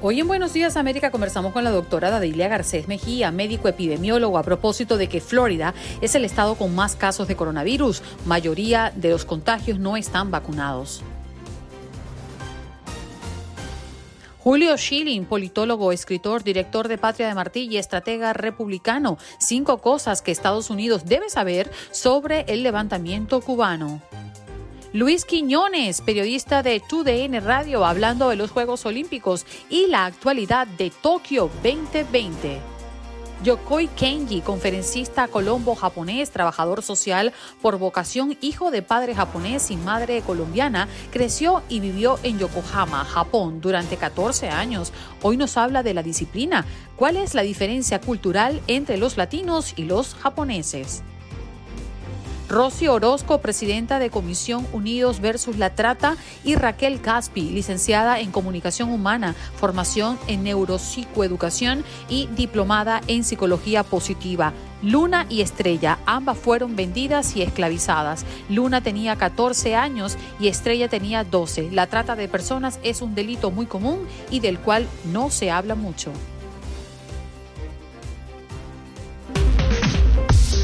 Hoy en Buenos Días América conversamos con la doctora Dadilia Garcés Mejía, médico epidemiólogo, a propósito de que Florida es el estado con más casos de coronavirus. Mayoría de los contagios no están vacunados. Julio Schilling, politólogo, escritor, director de Patria de Martí y estratega republicano. Cinco cosas que Estados Unidos debe saber sobre el levantamiento cubano. Luis Quiñones, periodista de 2DN Radio, hablando de los Juegos Olímpicos y la actualidad de Tokio 2020. Yokoi Kenji, conferencista colombo-japonés, trabajador social por vocación, hijo de padre japonés y madre colombiana, creció y vivió en Yokohama, Japón, durante 14 años. Hoy nos habla de la disciplina. ¿Cuál es la diferencia cultural entre los latinos y los japoneses? Rosy Orozco, presidenta de Comisión Unidos versus la Trata, y Raquel Caspi, licenciada en Comunicación Humana, formación en Neuropsicoeducación y diplomada en Psicología Positiva. Luna y Estrella, ambas fueron vendidas y esclavizadas. Luna tenía 14 años y Estrella tenía 12. La trata de personas es un delito muy común y del cual no se habla mucho.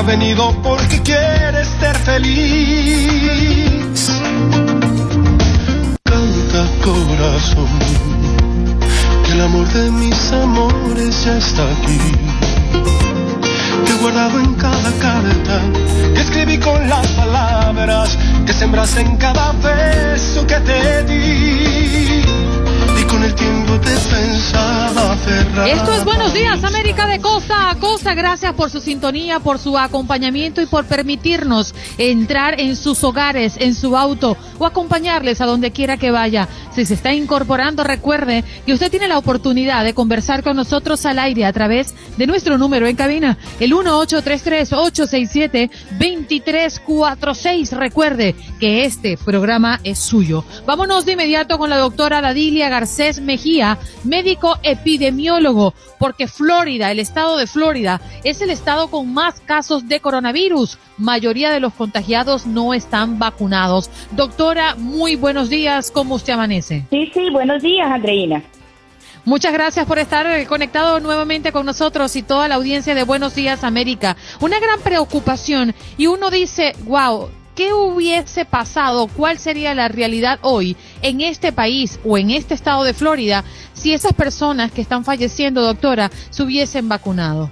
Ha venido porque quiere ser feliz. Canta corazón, que el amor de mis amores ya está aquí. Te guardado en cada carta que escribí con las palabras que sembraste en cada beso que te di Esto es Buenos Días, América de Costa a Costa. Gracias por su sintonía, por su acompañamiento y por permitirnos entrar en sus hogares, en su auto o acompañarles a donde quiera que vaya. Si se está incorporando, recuerde que usted tiene la oportunidad de conversar con nosotros al aire a través de nuestro número en cabina, el 1833-867-2346. Recuerde que este programa es suyo. Vámonos de inmediato con la doctora Dadilia Garcés Mejía, médico epidemiólogo, porque Florida, el estado de Florida, es el estado con más casos de coronavirus. Mayoría de los contagiados no están vacunados. Doctora, muy buenos días. ¿Cómo usted amanece? Sí, sí, buenos días, Andreina. Muchas gracias por estar eh, conectado nuevamente con nosotros y toda la audiencia de Buenos Días América. Una gran preocupación y uno dice, wow, ¿qué hubiese pasado? ¿Cuál sería la realidad hoy en este país o en este estado de Florida si esas personas que están falleciendo, doctora, se hubiesen vacunado?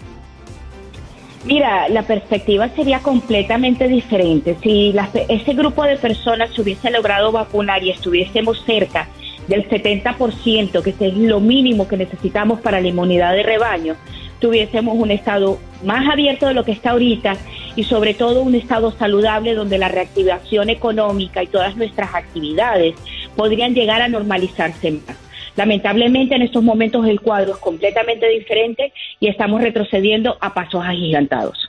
Mira, la perspectiva sería completamente diferente. Si ese grupo de personas se hubiese logrado vacunar y estuviésemos cerca del 70%, que es lo mínimo que necesitamos para la inmunidad de rebaño, tuviésemos un estado más abierto de lo que está ahorita y sobre todo un estado saludable donde la reactivación económica y todas nuestras actividades podrían llegar a normalizarse más. Lamentablemente en estos momentos el cuadro es completamente diferente y estamos retrocediendo a pasos agigantados.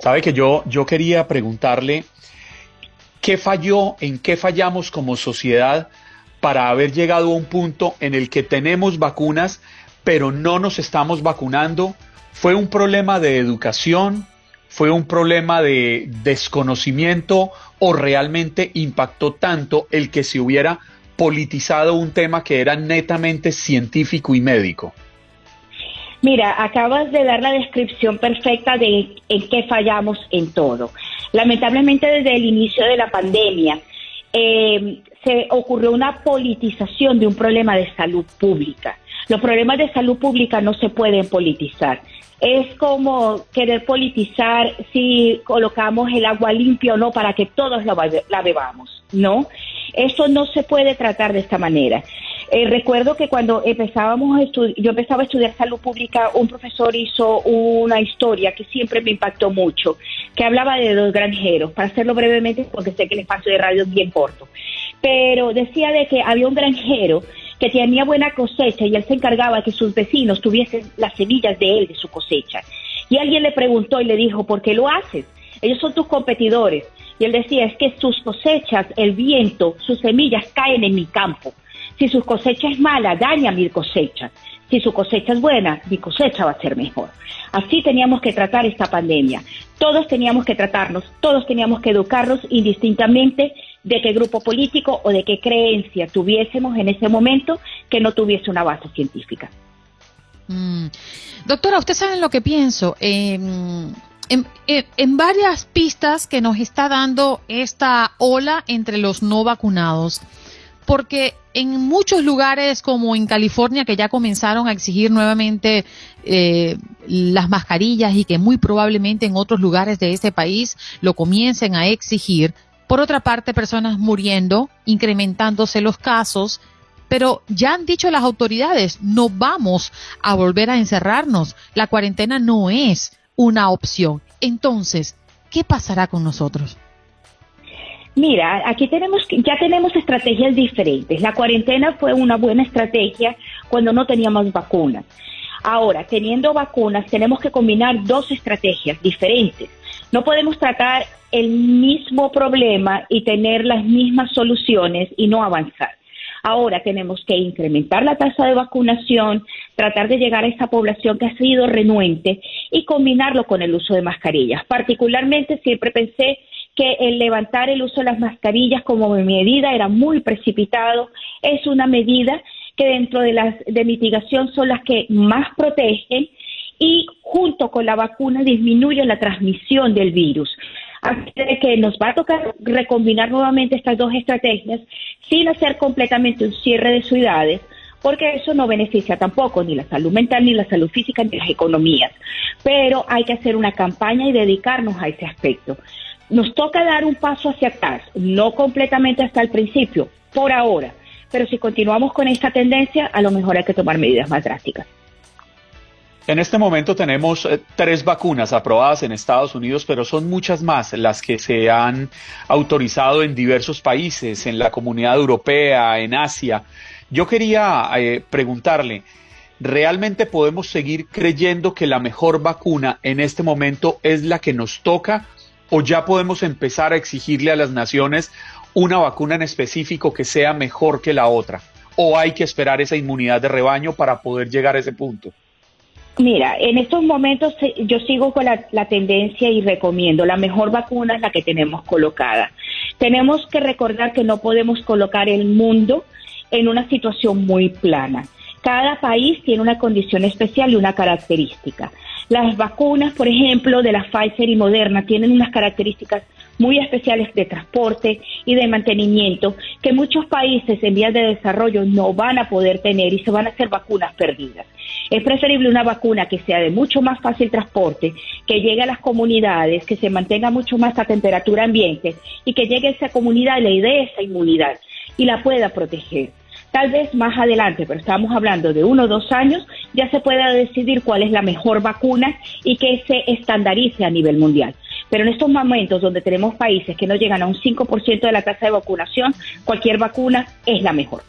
Sabe que yo, yo quería preguntarle qué falló, en qué fallamos como sociedad para haber llegado a un punto en el que tenemos vacunas, pero no nos estamos vacunando. ¿Fue un problema de educación? ¿Fue un problema de desconocimiento o realmente impactó tanto el que se hubiera politizado un tema que era netamente científico y médico? Mira, acabas de dar la descripción perfecta de en qué fallamos en todo. Lamentablemente desde el inicio de la pandemia eh, se ocurrió una politización de un problema de salud pública. Los problemas de salud pública no se pueden politizar. Es como querer politizar si colocamos el agua limpia o no para que todos la, bebamos, ¿no? Eso no se puede tratar de esta manera. Eh, recuerdo que cuando empezábamos a yo empezaba a estudiar salud pública, un profesor hizo una historia que siempre me impactó mucho, que hablaba de dos granjeros, para hacerlo brevemente porque sé que el espacio de radio es bien corto, pero decía de que había un granjero que tenía buena cosecha y él se encargaba que sus vecinos tuviesen las semillas de él, de su cosecha. Y alguien le preguntó y le dijo, ¿por qué lo haces? Ellos son tus competidores. Y él decía, es que sus cosechas, el viento, sus semillas caen en mi campo. Si su cosecha es mala, daña mi cosecha. Si su cosecha es buena, mi cosecha va a ser mejor. Así teníamos que tratar esta pandemia. Todos teníamos que tratarnos, todos teníamos que educarnos indistintamente de qué grupo político o de qué creencia tuviésemos en ese momento que no tuviese una base científica. Mm. Doctora, usted sabe lo que pienso. Em, en, varias pistas que nos está dando esta ola entre los no vacunados, porque en muchos lugares como en California que ya comenzaron a exigir nuevamente eh, las mascarillas y que muy probablemente en otros lugares de ese país lo comiencen a exigir, por otra parte personas muriendo, incrementándose los casos, pero ya han dicho las autoridades, no vamos a volver a encerrarnos, la cuarentena no es una opción. Entonces, ¿qué pasará con nosotros? Mira, aquí tenemos ya tenemos estrategias diferentes. La cuarentena fue una buena estrategia cuando no teníamos vacunas. Ahora, teniendo vacunas, tenemos que combinar dos estrategias diferentes. No podemos tratar el mismo problema y tener las mismas soluciones y no avanzar. Ahora tenemos que incrementar la tasa de vacunación, tratar de llegar a esa población que ha sido renuente y combinarlo con el uso de mascarillas. Particularmente siempre pensé que el levantar el uso de las mascarillas como medida era muy precipitado. Es una medida que dentro de las de mitigación son las que más protegen y junto con la vacuna disminuye la transmisión del virus. Así que nos va a tocar recombinar nuevamente estas dos estrategias sin hacer completamente un cierre de ciudades, porque eso no beneficia tampoco ni la salud mental, ni la salud física, ni las economías. Pero hay que hacer una campaña y dedicarnos a ese aspecto. Nos toca dar un paso hacia atrás, no completamente hasta el principio, por ahora, pero si continuamos con esta tendencia, a lo mejor hay que tomar medidas más drásticas. En este momento tenemos eh, tres vacunas aprobadas en Estados Unidos, pero son muchas más las que se han autorizado en diversos países, en la comunidad europea, en Asia. Yo quería eh, preguntarle, ¿realmente podemos seguir creyendo que la mejor vacuna en este momento es la que nos toca o ya podemos empezar a exigirle a las naciones una vacuna en específico que sea mejor que la otra? ¿O hay que esperar esa inmunidad de rebaño para poder llegar a ese punto? Mira, en estos momentos eh, yo sigo con la, tendencia y recomiendo, la mejor vacuna es la que tenemos colocada. Tenemos que recordar que no podemos colocar el mundo en una situación muy plana. Cada país tiene una condición especial y una característica. Las vacunas, por ejemplo, de la Pfizer y Moderna tienen unas características muy especiales de transporte y de mantenimiento que muchos países en vías de desarrollo no van a poder tener y se van a hacer vacunas perdidas. Es preferible una vacuna que sea de mucho más fácil transporte, que llegue a las comunidades, que se mantenga mucho más a temperatura ambiente y que llegue a esa comunidad y le dé esa inmunidad y la pueda proteger. Tal vez más adelante, pero estamos hablando de uno o dos años, ya se pueda decidir cuál es la mejor vacuna y que se estandarice a nivel mundial. Pero en estos momentos donde tenemos países que no llegan a un 5% de la tasa de vacunación, cualquier vacuna es la mejor.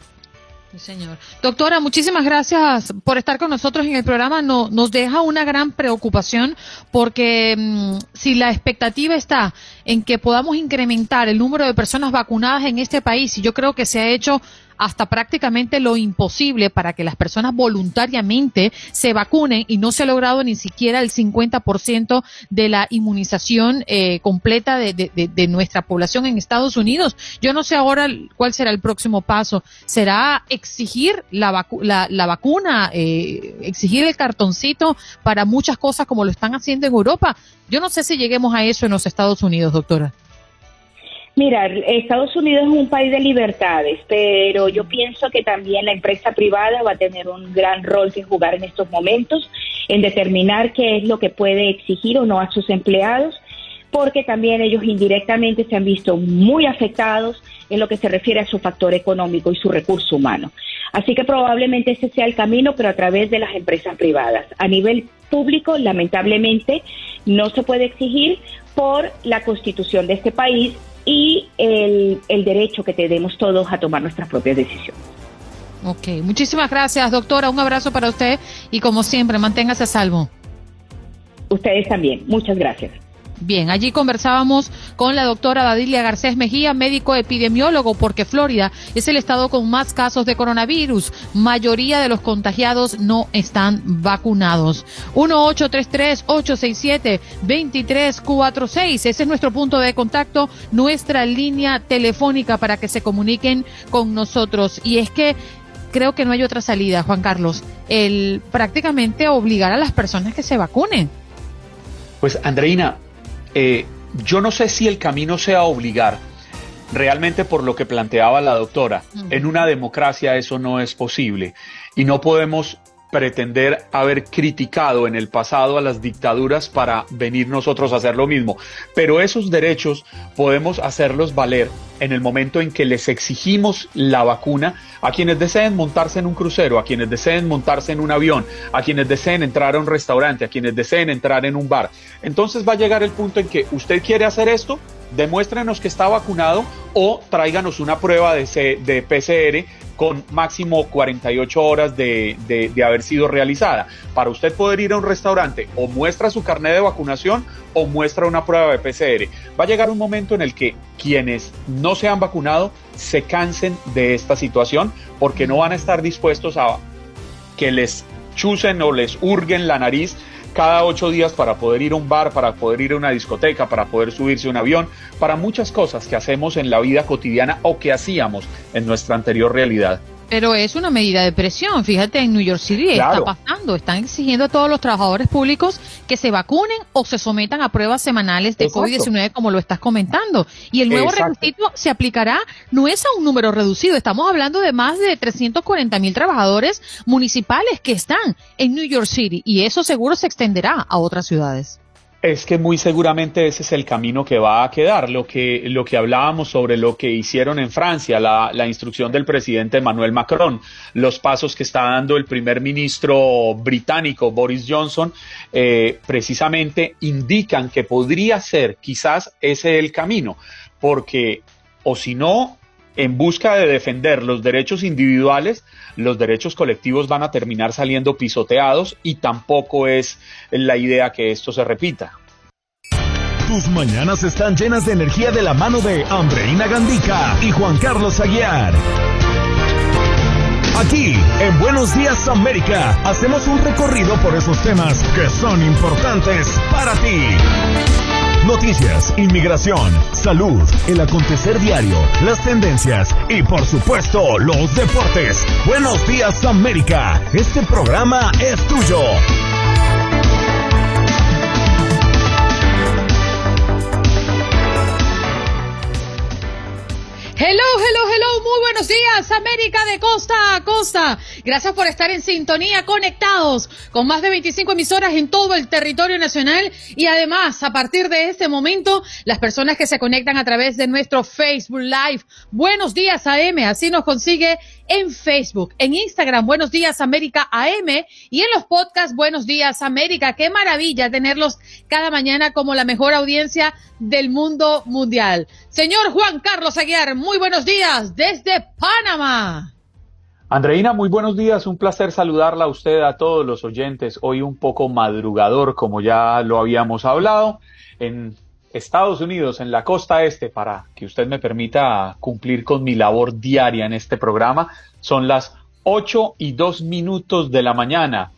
señor. Doctora, muchísimas gracias por estar con nosotros en el programa. No, nos deja una gran preocupación porque mm, si la expectativa está en que podamos incrementar el número de personas vacunadas en este país, y yo creo que se ha hecho hasta prácticamente lo imposible para que las personas voluntariamente se vacunen y no se ha logrado ni siquiera el 50% de la inmunización eh, completa de, de, nuestra población en Estados Unidos. Yo no sé ahora cuál será el próximo paso. ¿Será exigir la, la, vacuna, eh, exigir el cartoncito para muchas cosas como lo están haciendo en Europa? Yo no sé si lleguemos a eso en los Estados Unidos, doctora. Mira, Estados Unidos es un país de libertades, pero yo pienso que también la empresa privada va a tener un gran rol que jugar en estos momentos en determinar qué es lo que puede exigir o no a sus empleados, porque también ellos indirectamente se han visto muy afectados en lo que se refiere a su factor económico y su recurso humano. Así que probablemente ese sea el camino, pero a través de las empresas privadas. A nivel público, lamentablemente, no se puede exigir por la constitución de este país y el, el derecho que tenemos todos a tomar nuestras propias decisiones. Ok, muchísimas gracias, doctora. Un abrazo para usted y como siempre, manténgase a salvo. Ustedes también. Muchas gracias. Bien, allí conversábamos con la doctora Dadilia Garcés Mejía, médico epidemiólogo, porque Florida es el estado con más casos de coronavirus. Mayoría de los contagiados no están vacunados. 1-833-867-2346. Ese es nuestro punto de contacto, nuestra línea telefónica para que se comuniquen con nosotros. Y es que creo que no hay otra salida, Juan Carlos, el prácticamente obligar a las personas que se vacunen. Pues Andreina, eh, yo no sé si el camino sea obligar, realmente por lo que planteaba la doctora. En una democracia eso no es posible y no podemos pretender haber criticado en el pasado a las dictaduras para venir nosotros a hacer lo mismo. Pero esos derechos podemos hacerlos valer en el momento en que les exigimos la vacuna a quienes deseen montarse en un crucero, a quienes deseen montarse en un avión, a quienes deseen entrar a un restaurante, a quienes deseen entrar en un bar. Entonces va a llegar el punto en que usted quiere hacer esto, demuéstrenos que está vacunado o tráiganos una prueba de, de PCR con máximo 48 horas de, de, haber sido realizada. Para usted poder ir a un restaurante o muestra su carnet de vacunación o muestra una prueba de PCR. Va a llegar un momento en el que quienes no se han vacunado se cansen de esta situación porque no van a estar dispuestos a que les chusen o les hurguen la nariz cada ocho días para poder ir a un bar, para poder ir a una discoteca, para poder subirse a un avión, para muchas cosas que hacemos en la vida cotidiana o que hacíamos en nuestra anterior realidad. Pero es una medida de presión. Fíjate, en New York City está pasando. Están exigiendo a todos los trabajadores públicos que se vacunen o se sometan a pruebas semanales de COVID-19, como lo estás comentando. Y el nuevo requisito se aplicará, no es a un número reducido. Estamos hablando de más de 340 mil trabajadores municipales que están en New York City. Y eso seguro se extenderá a otras ciudades. Es que muy seguramente ese es el camino que va a quedar. Lo que, lo que hablábamos sobre lo que hicieron en Francia, la, la instrucción del presidente Emmanuel Macron, los pasos que está dando el primer ministro británico Boris Johnson, eh, precisamente indican que podría ser quizás ese el camino, porque o si no, en busca de defender los derechos individuales, los derechos colectivos van a terminar saliendo pisoteados y tampoco es la idea que esto se repita. Tus mañanas están llenas de energía de la mano de Andreina Gandica y Juan Carlos Aguiar. Aquí, en Buenos Días América, hacemos un recorrido por esos temas que son importantes para ti. Noticias, inmigración, salud, el acontecer diario, las tendencias y por supuesto los deportes. Buenos días América, este programa es tuyo. Buenos días, América de costa a costa. Gracias por estar en sintonía, conectados con más de 25 emisoras en todo el territorio nacional y además, a partir de este momento, las personas que se conectan a través de nuestro Facebook Live. Buenos días, AM, así nos consigue en Facebook, en Instagram, Buenos Días América AM y en los podcasts Buenos Días América. Qué maravilla tenerlos cada mañana como la mejor audiencia del mundo mundial. Señor Juan Carlos Aguiar, muy buenos días desde Panamá. Andreina, muy buenos días, un placer saludarla a usted, a todos los oyentes. Hoy un poco madrugador, como ya lo habíamos hablado, en Estados Unidos, en la costa este, para que usted me permita cumplir con mi labor diaria en este programa, son las 8 y 2 minutos de la mañana.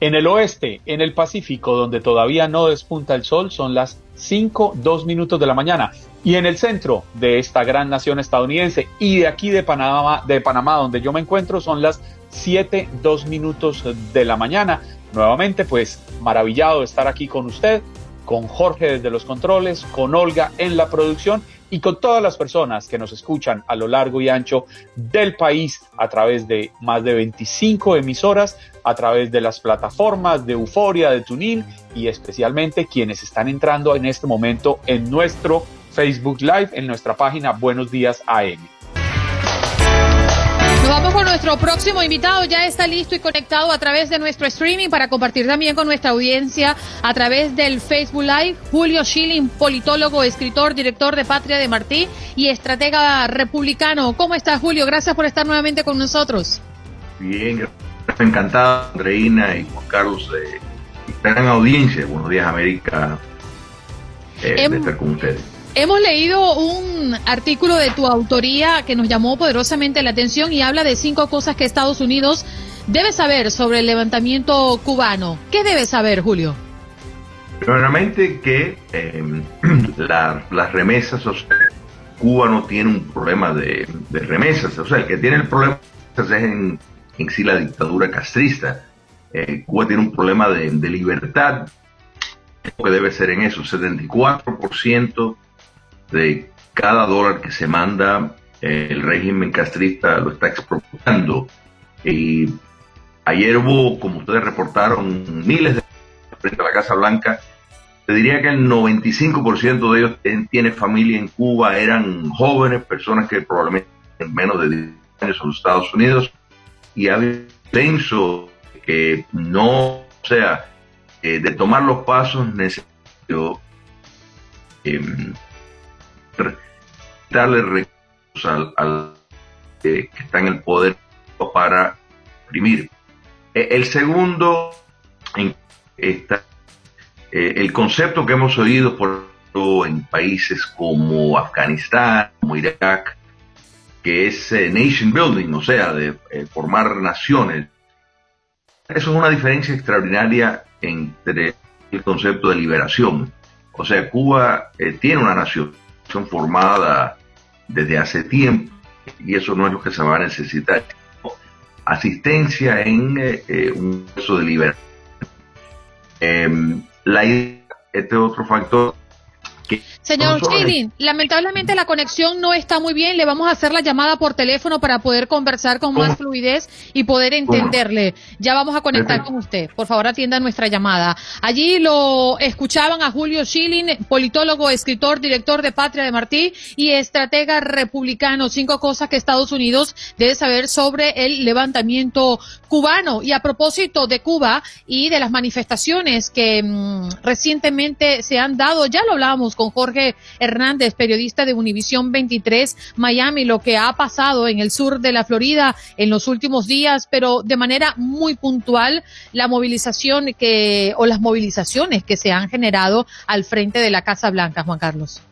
En el oeste, en el Pacífico, donde todavía no despunta el sol, son las 5, 2 minutos de la mañana. Y en el centro de esta gran nación estadounidense y de aquí de Panamá, de Panamá donde yo me encuentro, son las 7, 2 minutos de la mañana. Nuevamente, pues maravillado de estar aquí con usted, con Jorge desde los controles, con Olga en la producción y con todas las personas que nos escuchan a lo largo y ancho del país a través de más de 25 emisoras, a través de las plataformas de Euforia, de Tunin y especialmente quienes están entrando en este momento en nuestro Facebook Live en nuestra página Buenos Días AM. Nos vamos con nuestro próximo invitado. Ya está listo y conectado a través de nuestro streaming para compartir también con nuestra audiencia a través del Facebook Live. Julio Schilling, politólogo, escritor, director de Patria de Martí y estratega republicano. ¿Cómo estás, Julio? Gracias por estar nuevamente con nosotros. Bien, encantado, Andreina y Juan Carlos, de gran audiencia. Buenos días, América, eh, de estar con ustedes. Hemos leído un artículo de tu autoría que nos llamó poderosamente la atención y habla de cinco cosas que Estados Unidos debe saber sobre el levantamiento cubano. ¿Qué debe saber, Julio? Primeramente que em, las remesas, o sea, Cuba no tiene un problema de, remesas, o sea, el que tiene el problema es en, sí la dictadura castrista. Eh, Cuba tiene un problema de, de libertad, que debe ser en eso, 74% de cada dólar que se manda, el régimen castrista lo está expropiando. Y ayer hubo, como ustedes reportaron, miles de frente a la Casa Blanca. Te diría que el 95% de ellos tiene familia en Cuba, eran jóvenes, personas que probablemente en menos de 10 años en los Estados Unidos, y había pensado que no, sea, eh, de tomar los pasos necesarios em, darle recursos al, eh, que está en el poder para imprimir. E, el segundo, está, eh, el concepto que hemos oído por en países como Afganistán, como Irak, que es eh, nation building, o sea, de formar naciones. Eso es una diferencia extraordinaria entre el concepto de liberación. O sea, Cuba tiene una nación, formada desde hace tiempo y eso no es lo que se va a necesitar. Asistencia en eh, eh, un proceso de libertad. Em, la, este otro factor Señor Chilin, lamentablemente la conexión no está muy bien. Le vamos a hacer la llamada por teléfono para poder conversar con más fluidez y poder entenderle. Ya vamos a conectar con usted. Por favor, atienda nuestra llamada. Allí lo escuchaban a Julio Schilling, politólogo, escritor, director de Patria de Martí y estratega republicano. Cinco cosas que Estados Unidos debe saber sobre el levantamiento cubano. Y a propósito de Cuba y de las manifestaciones que mm, recientemente se han dado, ya lo hablábamos con Jorge Hernández, periodista de Univisión 23 Miami, lo que ha pasado en el sur de la Florida en los últimos días, pero de manera muy puntual la movilización que o las movilizaciones que se han generado al frente de la Casa Blanca, Juan Carlos.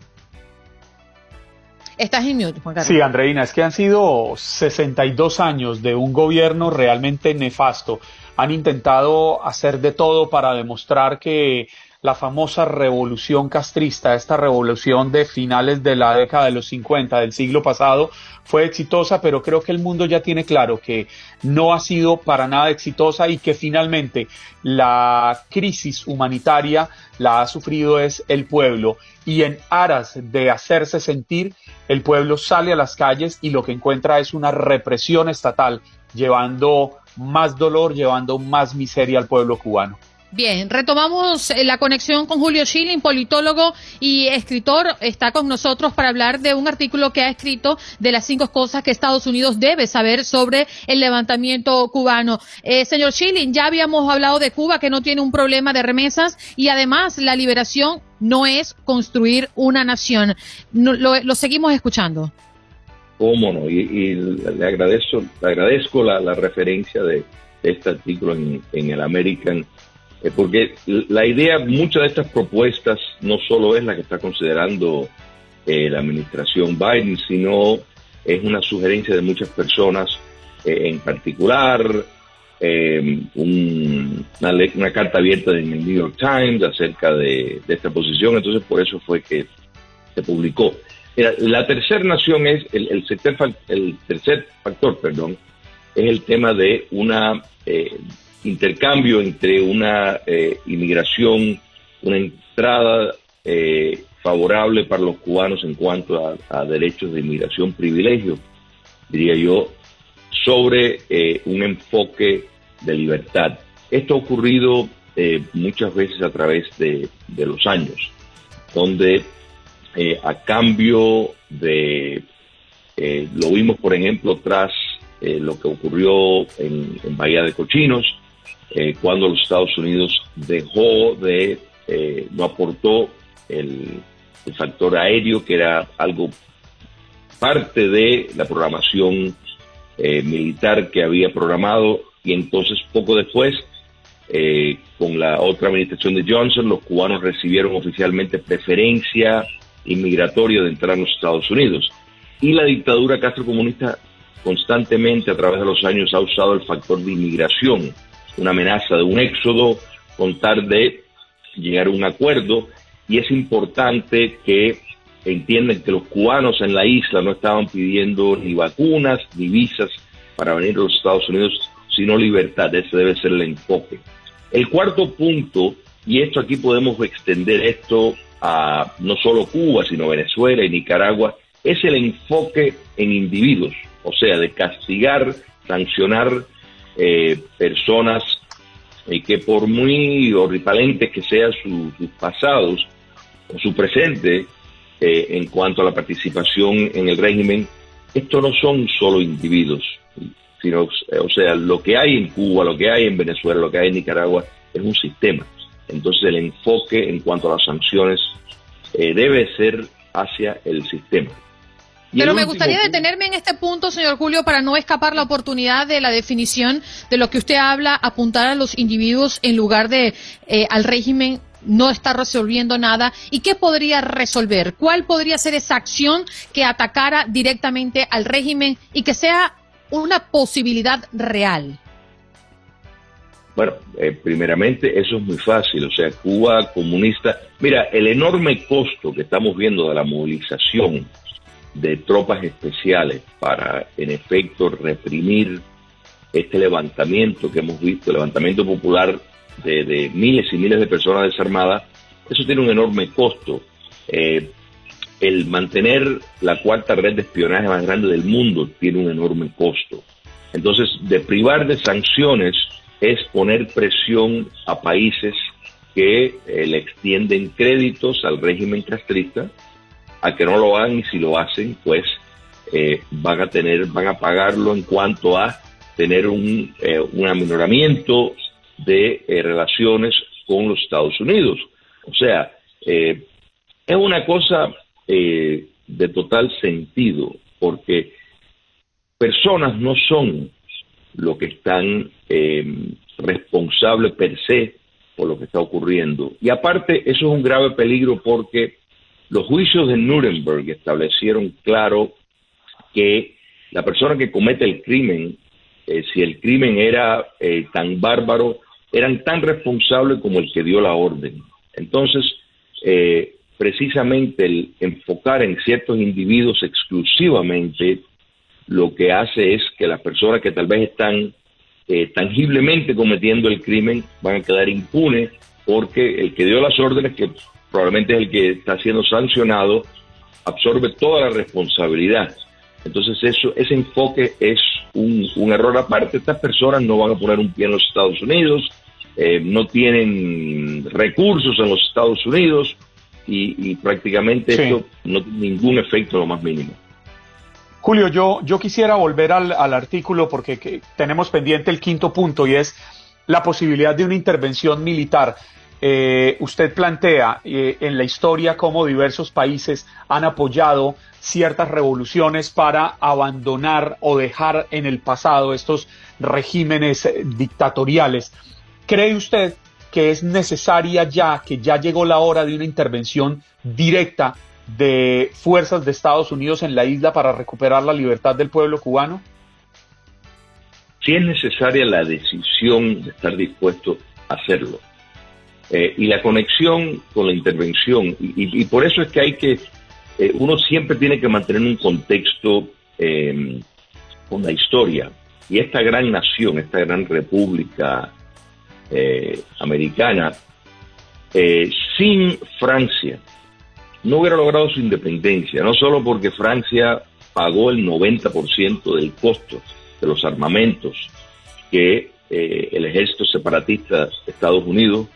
Estás en mute, Juan Carlos. Sí, Andreina, es que han sido 62 años de un gobierno realmente nefasto. Han intentado hacer de todo para demostrar que la famosa revolución castrista, esta revolución de finales de la década de los 50 del siglo pasado, fue exitosa, pero creo que el mundo ya tiene claro que no ha sido para nada exitosa y que finalmente la crisis humanitaria la ha sufrido es el pueblo y en aras de hacerse sentir, el pueblo sale a las calles y lo que encuentra es una represión estatal llevando más dolor, llevando más miseria al pueblo cubano. Bien, retomamos eh, la conexión con Julio Schilling, politólogo y escritor. Está con nosotros para hablar de un artículo que ha escrito de las cinco cosas que Estados Unidos debe saber sobre el levantamiento cubano. Eh, señor Schilling, ya habíamos hablado de Cuba que no tiene un problema de remesas y además la liberación no es construir una nación. lo seguimos escuchando. Cómo no, y, le agradezco, agradezco la, referencia de, este artículo en, el American, porque la idea, muchas de estas propuestas no solo es la que está considerando eh, la administración Biden, sino es una sugerencia de muchas personas, eh, en particular una, una, carta abierta en el New York Times acerca de, esta posición, entonces por eso fue que se publicó. La tercera nación es, el, el, el tercer factor, perdón, es el tema de una eh, intercambio entre una eh, inmigración, una entrada eh, favorable para los cubanos en cuanto a, derechos de inmigración, privilegio, diría yo, sobre un enfoque de libertad. Esto ha ocurrido muchas veces a través de, los años, donde eh, a cambio de, eh, lo vimos por ejemplo tras eh, lo que ocurrió en, Bahía de Cochinos, cuando los Estados Unidos dejó de, no aportó el, factor aéreo, que era algo parte de la programación militar que había programado, y entonces poco después con la otra administración de Johnson, los cubanos recibieron oficialmente preferencia inmigratorio de entrar a los Estados Unidos. Y la dictadura castrocomunista constantemente a través de los años ha usado el factor de inmigración, una amenaza de un éxodo, contar de llegar a un acuerdo, y es importante que entiendan que los cubanos en la isla no estaban pidiendo ni vacunas ni visas para venir a los Estados Unidos, sino libertad. Ese debe ser el enfoque. El cuarto punto, y esto aquí podemos extender esto a no solo Cuba, sino Venezuela y Nicaragua, es el enfoque en individuos, o sea, de castigar, sancionar eh, personas y que por muy horripilante que sean sus pasados o su presente eh, en cuanto a la participación en el régimen, esto no son solo individuos, sino, o sea, lo que hay en Cuba, lo que hay en Venezuela, lo que hay en Nicaragua, es un sistema. Entonces el enfoque en cuanto a las sanciones eh, debe ser hacia el sistema. Pero me gustaría detenerme en este punto, señor Julio, para no escapar la oportunidad de la definición de lo que usted habla, apuntar a los individuos en lugar de eh, al régimen no está resolviendo nada. ¿Y qué podría resolver? ¿Cuál podría ser esa acción que atacara directamente al régimen y que sea una posibilidad real? Bueno, eh, primeramente eso es muy fácil, o sea, Cuba comunista, mira, el enorme costo que estamos viendo de la movilización de tropas especiales para, en efecto, reprimir este levantamiento que hemos visto, el levantamiento popular de, miles y miles de personas desarmadas, eso tiene un enorme costo. Eh, el mantener la cuarta red de espionaje más grande del mundo tiene un enorme costo. Entonces, de privar de sanciones es poner presión a países que eh, le extienden créditos al régimen castrista a que no lo hagan y si lo hacen, pues eh, van a tener, van a pagarlo en cuanto a tener un, eh, un aminoramiento de relaciones con los Estados Unidos. O sea, es una cosa de total sentido, porque personas no son lo que están eh, responsables per se por lo que está ocurriendo. Y aparte, eso es un grave peligro porque los juicios de Nuremberg establecieron claro que la persona que comete el crimen, eh, si el crimen era eh, tan bárbaro, eran tan responsables como el que dio la orden. Entonces, eh, precisamente el enfocar en ciertos individuos exclusivamente lo que hace es que las personas que tal vez están eh, tangiblemente cometiendo el crimen van a quedar impunes porque el que dio las órdenes, que probablemente es el que está siendo sancionado, absorbe toda la responsabilidad. Entonces eso, ese enfoque es un, error aparte. Estas personas no van a poner un pie en los Estados Unidos, eh, no tienen recursos en los Estados Unidos y, prácticamente esto no tiene ningún efecto lo más mínimo. Julio, yo, yo quisiera volver al, artículo porque tenemos pendiente el quinto punto y es la posibilidad de una intervención militar. Eh, usted plantea eh, en la historia cómo diversos países han apoyado ciertas revoluciones para abandonar o dejar en el pasado estos regímenes eh, dictatoriales. ¿Cree usted que es necesaria ya, que ya llegó la hora de una intervención directa de fuerzas de Estados Unidos en la isla para recuperar la libertad del pueblo cubano? Sí es necesaria la decisión de estar dispuesto a hacerlo. Eh, y la conexión con la intervención. Y, por eso es que hay que, eh, uno siempre tiene que mantener un contexto eh, con la historia. Y esta gran nación, esta gran república americana, sin Francia, no hubiera logrado su independencia, no solo porque Francia pagó el 90% del costo de los armamentos que eh, el ejército separatista de Estados Unidos,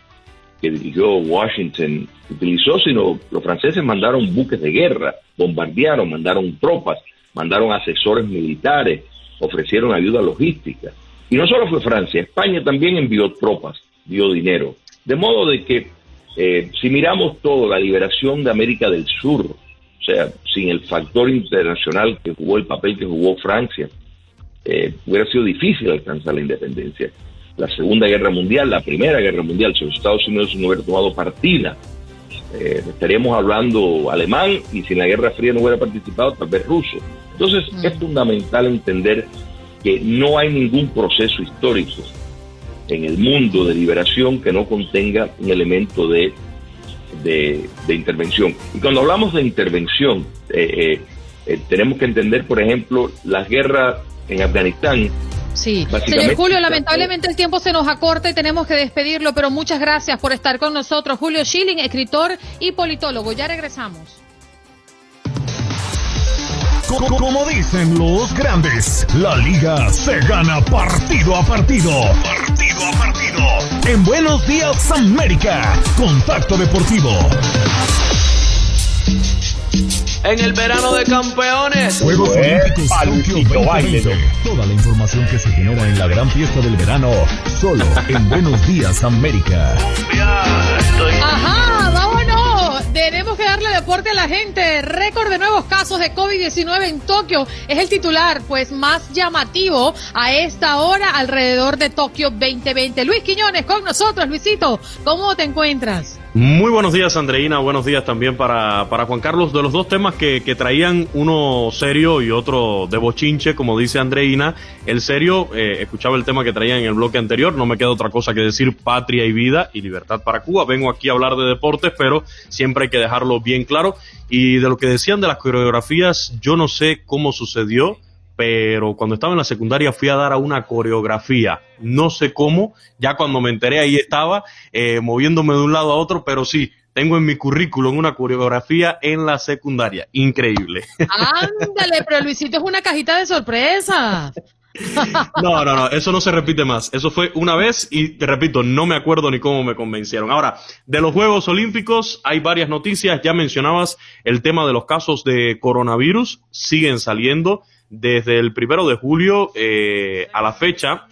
que dirigió Washington, utilizó, sino los franceses mandaron buques de guerra, bombardearon, mandaron tropas, mandaron asesores militares, ofrecieron ayuda logística. Y no solo fue Francia, España también envió tropas, dio dinero. De modo de que eh, si miramos todo, la liberación de América del Sur, o sea, sin el factor internacional que jugó el papel que jugó Francia, eh, hubiera sido difícil alcanzar la independencia. La Segunda Guerra Mundial, la Primera Guerra Mundial, si los Estados Unidos no hubieran tomado partida, eh, estaríamos hablando alemán y si en la Guerra Fría no hubiera participado, tal vez ruso. Entonces es fundamental entender que no hay ningún proceso histórico en el mundo de liberación que no contenga un elemento de, de, intervención. Y cuando hablamos de intervención, eh, eh, eh, tenemos que entender, por ejemplo, las guerras en Afganistán. Sí, señor Julio, lamentablemente el tiempo se nos acorta y tenemos que despedirlo, pero muchas gracias por estar con nosotros. Julio Schilling, escritor y politólogo. Ya regresamos. Como dicen los grandes, la liga se gana partido a partido. Partido a partido. En Buenos Días América, Contacto Deportivo. En el verano de campeones. Juegos Olímpicos Tokio 2020. Toda la información que se genera en la gran fiesta del verano, solo en Buenos Días América. Ajá, vámonos. Tenemos que darle deporte a la gente. Récord de nuevos casos de COVID-19 en Tokio es el titular, pues más llamativo a esta hora alrededor de Tokio 2020. Luis Quiñones con nosotros. Luisito, ¿cómo te encuentras? Muy buenos días, Andreina. Buenos días también para, para Juan Carlos. De los dos temas que, que, traían, uno serio y otro de bochinche, como dice Andreina. El serio, eh, escuchaba el tema que traían en el bloque anterior. No me queda otra cosa que decir patria y vida y libertad para Cuba. Vengo aquí a hablar de deportes, pero siempre hay que dejarlo bien claro. Y de lo que decían de las coreografías, yo no sé cómo sucedió pero cuando estaba en la secundaria fui a dar a una coreografía, no sé cómo, ya cuando me enteré ahí estaba, eh, moviéndome de un lado a otro, pero sí, tengo en mi currículum una coreografía en la secundaria, increíble. Ándale, pero Luisito es una cajita de sorpresas. No, no, no, eso no se repite más. Eso fue una vez y te repito, no me acuerdo ni cómo me convencieron. Ahora, de los Juegos Olímpicos hay varias noticias. Ya mencionabas el tema de los casos de coronavirus, siguen saliendo desde el primero de julio eh, a la fecha,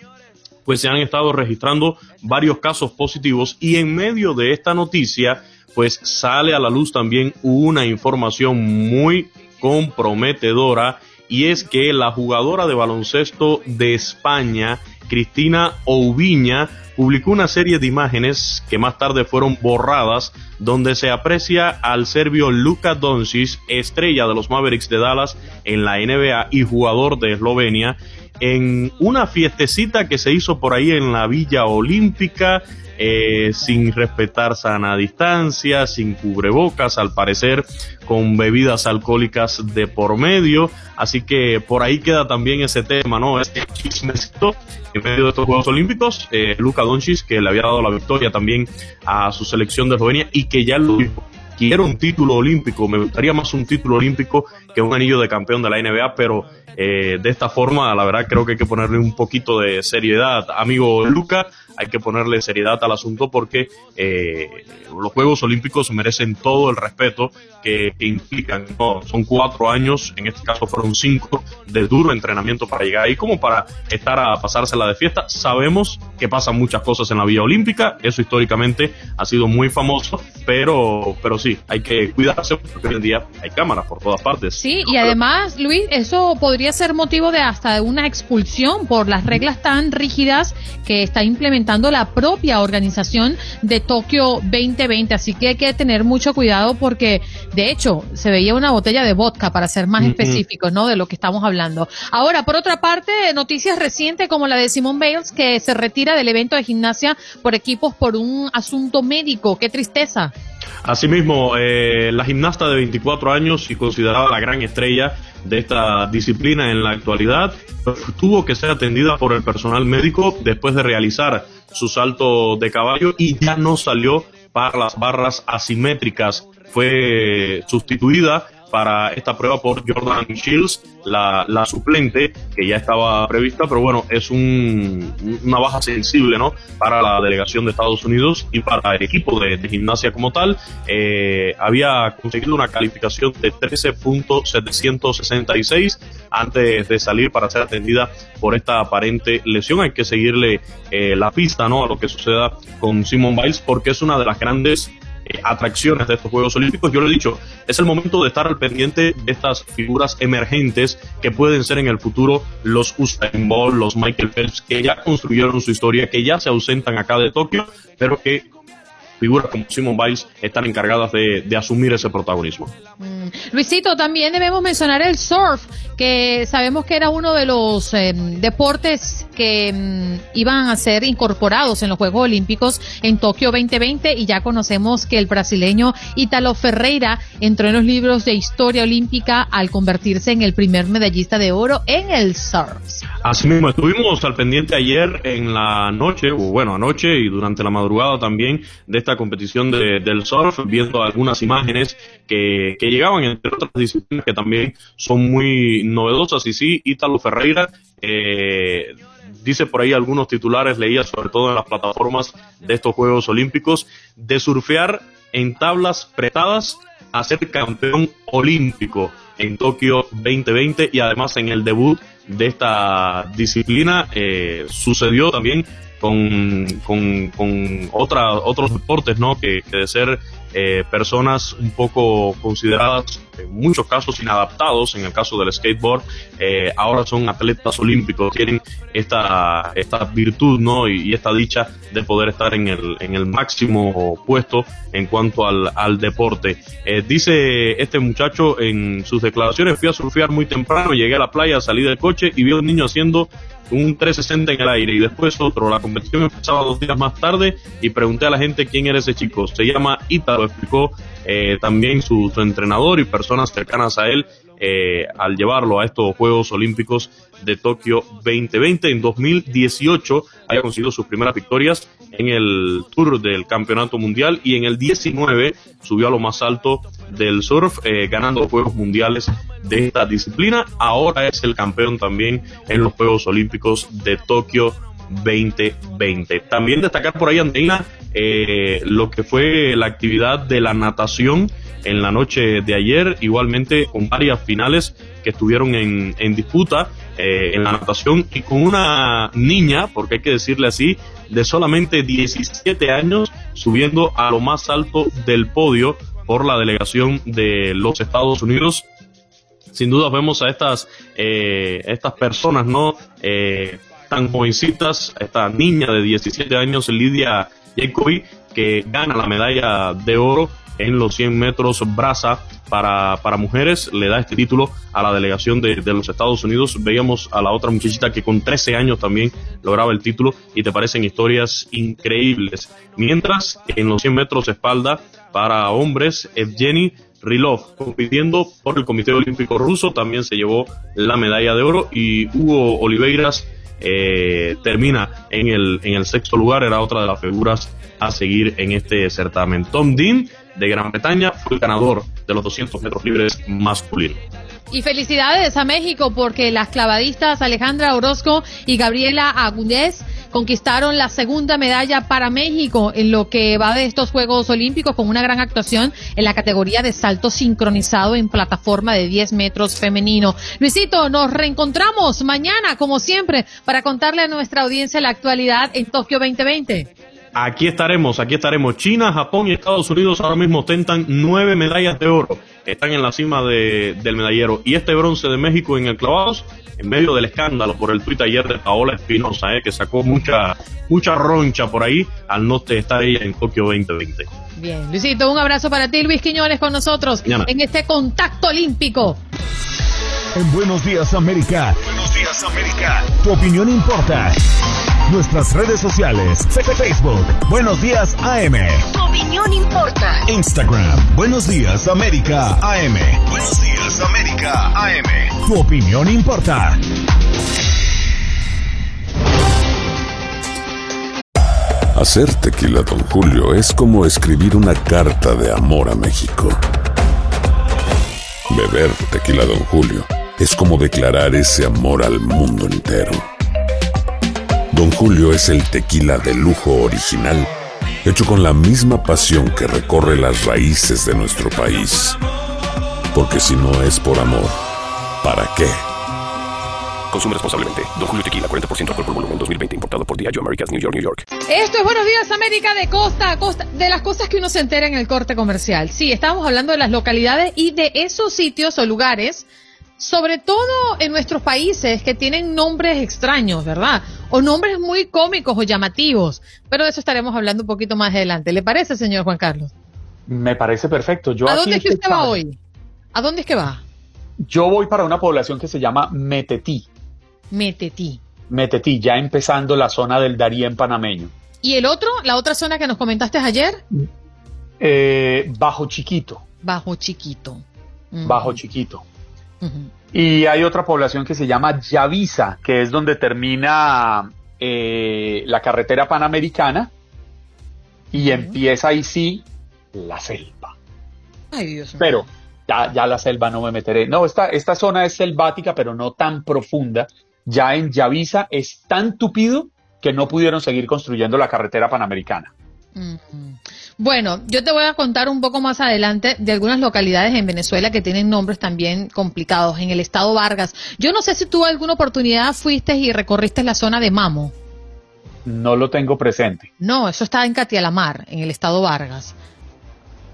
pues se han estado registrando varios casos positivos y en medio de esta noticia, pues sale a la luz también una información muy comprometedora y es que la jugadora de baloncesto de España, Cristina Oubiña, publicó una serie de imágenes que más tarde fueron borradas donde se aprecia al serbio Luka Doncic, estrella de los Mavericks de Dallas en la NBA y jugador de Eslovenia, en una fiestecita que se hizo por ahí en la Villa Olímpica eh, sin respetar sana distancia, sin cubrebocas, al parecer con bebidas alcohólicas de por medio. Así que por ahí queda también ese tema, ¿no? Este chismecito en medio de estos Juegos Olímpicos. Eh, Luka Doncic, que le había dado la victoria también a su selección de Eslovenia y que ya lo quiero un título olímpico, me gustaría más un título olímpico que un anillo de campeón de la NBA, pero eh, de esta forma, la verdad creo que hay que ponerle un poquito de seriedad. Amigo Luca, hay que ponerle seriedad al asunto porque eh, los Juegos Olímpicos merecen todo el respeto que, implican. Son cuatro años, en este caso fueron cinco, de duro entrenamiento para llegar ahí, como para estar a pasársela de fiesta. Sabemos que pasan muchas cosas en la Vía Olímpica, eso históricamente ha sido muy famoso, pero, pero sí, hay que cuidarse porque hoy en día hay cámaras por todas partes. Sí, y además, Luis, eso podría ser motivo de hasta una expulsión por las reglas tan rígidas que está implementando la propia organización de Tokio 2020. Así que hay que tener mucho cuidado porque, de hecho, se veía una botella de vodka, para ser más específicos, ¿no? De lo que estamos hablando. Ahora, por otra parte, noticias recientes como la de Simone Bales, que se retira del evento de gimnasia por equipos por un asunto médico. ¡Qué tristeza! Asimismo, eh, la gimnasta de 24 años y considerada la gran estrella de esta disciplina en la actualidad, tuvo que ser atendida por el personal médico después de realizar su salto de caballo y ya no salió para las barras asimétricas. Fue sustituida para esta prueba por Jordan Shields, la, suplente que ya estaba prevista, pero bueno, es un, una baja sensible ¿no? para la delegación de Estados Unidos y para el equipo de, gimnasia como tal. Eh, había conseguido una calificación de 13.766 antes de salir para ser atendida por esta aparente lesión. Hay que seguirle eh, la pista ¿no? a lo que suceda con Simon Biles porque es una de las grandes atracciones de estos Juegos Olímpicos. Yo lo he dicho, es el momento de estar al pendiente de estas figuras emergentes que pueden ser en el futuro los Usain Bolt, los Michael Phelps, que ya construyeron su historia, que ya se ausentan acá de Tokio, pero que figuras como Simon Biles están encargadas de, asumir ese protagonismo. Mm. Luisito, también debemos mencionar el surf, que sabemos que era uno de los eh, deportes que mm, iban a ser incorporados en los Juegos Olímpicos en Tokio 2020 y ya conocemos que el brasileño Italo Ferreira entró en los libros de historia olímpica al convertirse en el primer medallista de oro en el surf. Así mismo, estuvimos al pendiente ayer en la noche, o bueno, anoche y durante la madrugada también de esta competición de, del surf, viendo algunas imágenes que, que llegaban entre otras disciplinas que también son muy novedosas. Y sí, Ítalo Ferreira, eh, dice por ahí algunos titulares, leía sobre todo en las plataformas de estos Juegos Olímpicos, de surfear en tablas pretadas a ser campeón olímpico en Tokio 2020 y además en el debut de esta disciplina eh, sucedió también con, con, con otra, otros deportes, ¿no? Que, de ser eh, personas un poco consideradas en muchos casos inadaptados, en el caso del skateboard, eh, ahora son atletas olímpicos, tienen esta, esta virtud ¿no? y, esta dicha de poder estar en el, en el máximo puesto en cuanto al, al deporte. Eh, dice este muchacho en sus declaraciones, fui a surfear muy temprano, llegué a la playa, salí del coche y vi a un niño haciendo un 360 en el aire y después otro. La competición empezaba dos días más tarde y pregunté a la gente quién era ese chico. Se llama Ítalo, explicó eh, también su, entrenador y personas cercanas a él eh, al llevarlo a estos Juegos Olímpicos de Tokio 2020. En 2018 había conseguido sus primeras victorias en el Tour del Campeonato Mundial y en el 19 subió a lo más alto del surf, eh, ganando los Juegos Mundiales de esta disciplina. Ahora es el campeón también en los Juegos Olímpicos de Tokio 2020. También destacar por ahí, Andreina, eh, lo que fue la actividad de la natación en la noche de ayer, igualmente con varias finales que estuvieron en, en disputa eh, en la natación y con una niña, porque hay que decirle así, de solamente 17 años, subiendo a lo más alto del podio por la delegación de los Estados Unidos. Sin duda vemos a estas, eh, estas personas, ¿no? Eh, tan jovencitas, esta niña de 17 años, Lidia Jacobi, que gana la medalla de oro en los 100 metros braza para, para mujeres, le da este título a la delegación de, de, los Estados Unidos. Veíamos a la otra muchachita que con 13 años también lograba el título y te parecen historias increíbles. Mientras en los 100 metros espalda para hombres, Evgeny Rilov, compitiendo por el Comité Olímpico Ruso, también se llevó la medalla de oro y Hugo Oliveiras eh, termina en el, en el sexto lugar, era otra de las figuras a seguir en este certamen. Tom Dean de Gran Bretaña, fue el ganador de los 200 metros libres masculinos. Y felicidades a México porque las clavadistas Alejandra Orozco y Gabriela Agudez conquistaron la segunda medalla para México en lo que va de estos Juegos Olímpicos con una gran actuación en la categoría de salto sincronizado en plataforma de 10 metros femenino. Luisito, nos reencontramos mañana, como siempre, para contarle a nuestra audiencia la actualidad en Tokio 2020. Aquí estaremos, aquí estaremos. China, Japón y Estados Unidos ahora mismo ostentan nueve medallas de oro. Están en la cima de, del medallero. Y este bronce de México en el clavados, en medio del escándalo por el tuit ayer de Paola Espinosa, eh, que sacó mucha, mucha roncha por ahí al no estar ella en Tokio 2020. Bien, Luisito, un abrazo para ti, Luis Quiñones, con nosotros en este contacto olímpico. En Buenos Días América. Buenos Días América. Tu opinión importa. Nuestras redes sociales. Facebook. Buenos Días AM. Tu opinión importa. Instagram. Buenos Días América AM. Buenos Días América AM. Tu opinión importa. Hacer tequila, don Julio, es como escribir una carta de amor a México. Beber tequila, don Julio, es como declarar ese amor al mundo entero. Don Julio es el tequila de lujo original, hecho con la misma pasión que recorre las raíces de nuestro país. Porque si no es por amor, ¿para qué? Consume responsablemente. Don Julio Tequila, 40% alcohol por volumen, 2020. Importado por Diageo Americas, New York, New York. Esto es Buenos Días América de costa a costa, de las cosas que uno se entera en el corte comercial. Sí, estábamos hablando de las localidades y de esos sitios o lugares sobre todo en nuestros países que tienen nombres extraños, ¿verdad? O nombres muy cómicos o llamativos. Pero de eso estaremos hablando un poquito más adelante. ¿Le parece, señor Juan Carlos? Me parece perfecto. Yo ¿A dónde es que usted va hoy? ¿A dónde es que va? Yo voy para una población que se llama Metetí. Metetí. Metetí, ya empezando la zona del Darién panameño. ¿Y el otro, la otra zona que nos comentaste ayer? Eh, Bajo Chiquito. Bajo Chiquito. Bajo Chiquito. Y hay otra población que se llama Yavisa, que es donde termina eh, la carretera panamericana y empieza ahí sí la selva. Ay, Dios mío. Pero ya, ya la selva no me meteré. No, esta, esta zona es selvática, pero no tan profunda. Ya en Yavisa es tan tupido que no pudieron seguir construyendo la carretera panamericana. Bueno, yo te voy a contar un poco más adelante de algunas localidades en Venezuela que tienen nombres también complicados, en el estado Vargas. Yo no sé si tú alguna oportunidad fuiste y recorriste la zona de Mamo. No lo tengo presente. No, eso está en Catialamar, en el estado Vargas.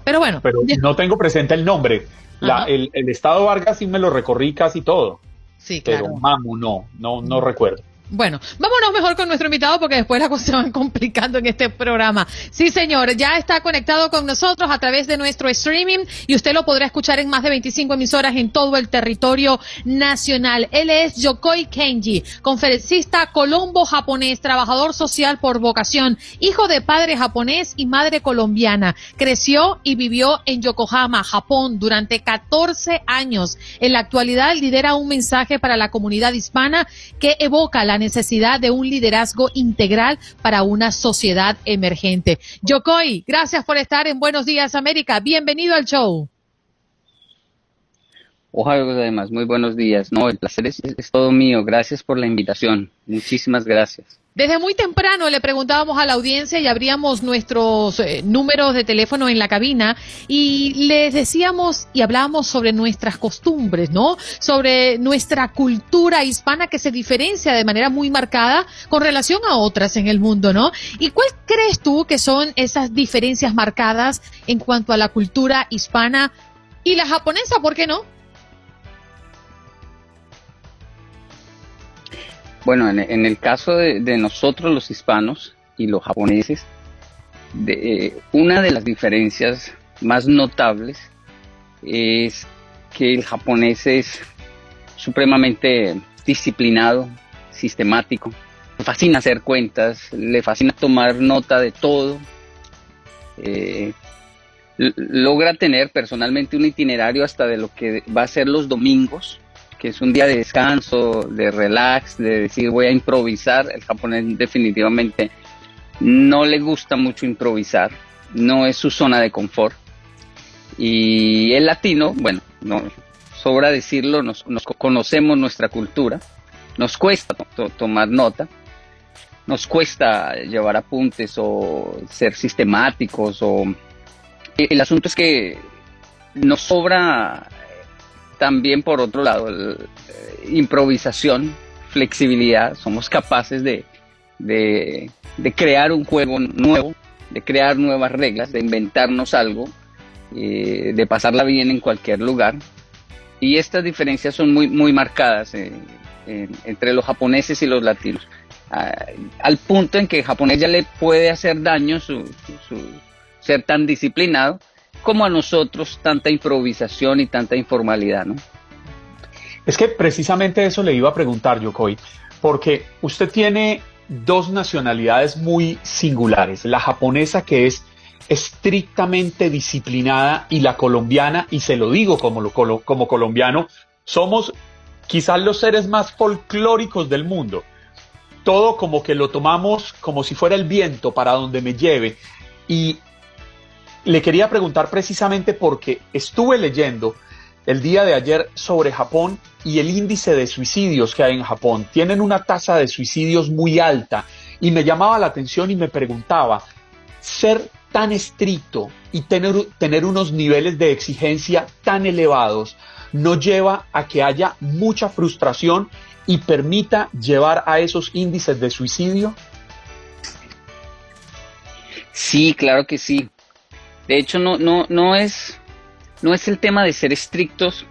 Pero bueno. Pero no tengo presente el nombre. La, el, el, estado Vargas sí me lo recorrí casi todo. Sí, claro. Pero Mamo no, no, no recuerdo. Bueno, vámonos mejor con nuestro invitado porque después las cosas se van complicando en este programa. Sí, señor, ya está conectado con nosotros a través de nuestro streaming y usted lo podrá escuchar en más de 25 emisoras en todo el territorio nacional. Él es Yokoi Kenji, conferencista colombo japonés, trabajador social por vocación, hijo de padre japonés y madre colombiana. Creció y vivió en Yokohama, Japón, durante 14 años. En la actualidad lidera un mensaje para la comunidad hispana que evoca la necesidad de un liderazgo integral para una sociedad emergente. Yokoi, gracias por estar en Buenos Días América. Bienvenido al show. Ojalá además, muy buenos días. No, el placer es, es todo mío. Gracias por la invitación. Muchísimas gracias. Desde muy temprano le preguntábamos a la audiencia y abríamos nuestros eh, números de teléfono en la cabina y les decíamos y hablábamos sobre nuestras costumbres, ¿no? Sobre nuestra cultura hispana que se diferencia de manera muy marcada con relación a otras en el mundo, ¿no? ¿Y cuál crees tú que son esas diferencias marcadas en cuanto a la cultura hispana y la japonesa, ¿por qué no? Bueno, en, el caso de, nosotros los hispanos y los japoneses, eh, una de las diferencias más notables es que el japonés es supremamente disciplinado, sistemático, le fascina hacer cuentas, le fascina tomar nota de todo, eh, logra tener personalmente un itinerario hasta de lo que va a ser los domingos, que es un día de descanso, de relax, de decir voy a improvisar. El japonés definitivamente no le gusta mucho improvisar, no es su zona de confort. Y el latino, bueno, no sobra decirlo, nos, conocemos nuestra cultura, nos cuesta tomar nota, nos cuesta llevar apuntes o ser sistemáticos o el asunto es que nos sobra también por otro lado eh, improvisación, flexibilidad, somos capaces de, de, crear un juego nuevo, de crear nuevas reglas, de inventarnos algo, eh, de pasarla bien en cualquier lugar. Y estas diferencias son muy, muy marcadas eh, entre los japoneses y los latinos. al punto en que el japonés ya le puede hacer daño su, ser tan disciplinado, como a nosotros tanta improvisación y tanta informalidad, ¿no? Es que precisamente eso le iba a preguntar, Yokoi, porque usted tiene dos nacionalidades muy singulares, la japonesa que es estrictamente disciplinada y la colombiana, y se lo digo como, como colombiano, somos quizás los seres más folclóricos del mundo. Todo como que lo tomamos como si fuera el viento para donde me lleve. Y le quería preguntar precisamente porque estuve leyendo el día de ayer sobre Japón y el índice de suicidios que hay en Japón. Tienen una tasa de suicidios muy alta y me llamaba la atención y me preguntaba, ser tan estricto y tener, tener unos niveles de exigencia tan elevados no lleva a que haya mucha frustración y permita llevar a esos índices de suicidio? Sí, claro que sí. De hecho, no, no, no, es, no es el tema de ser estrictos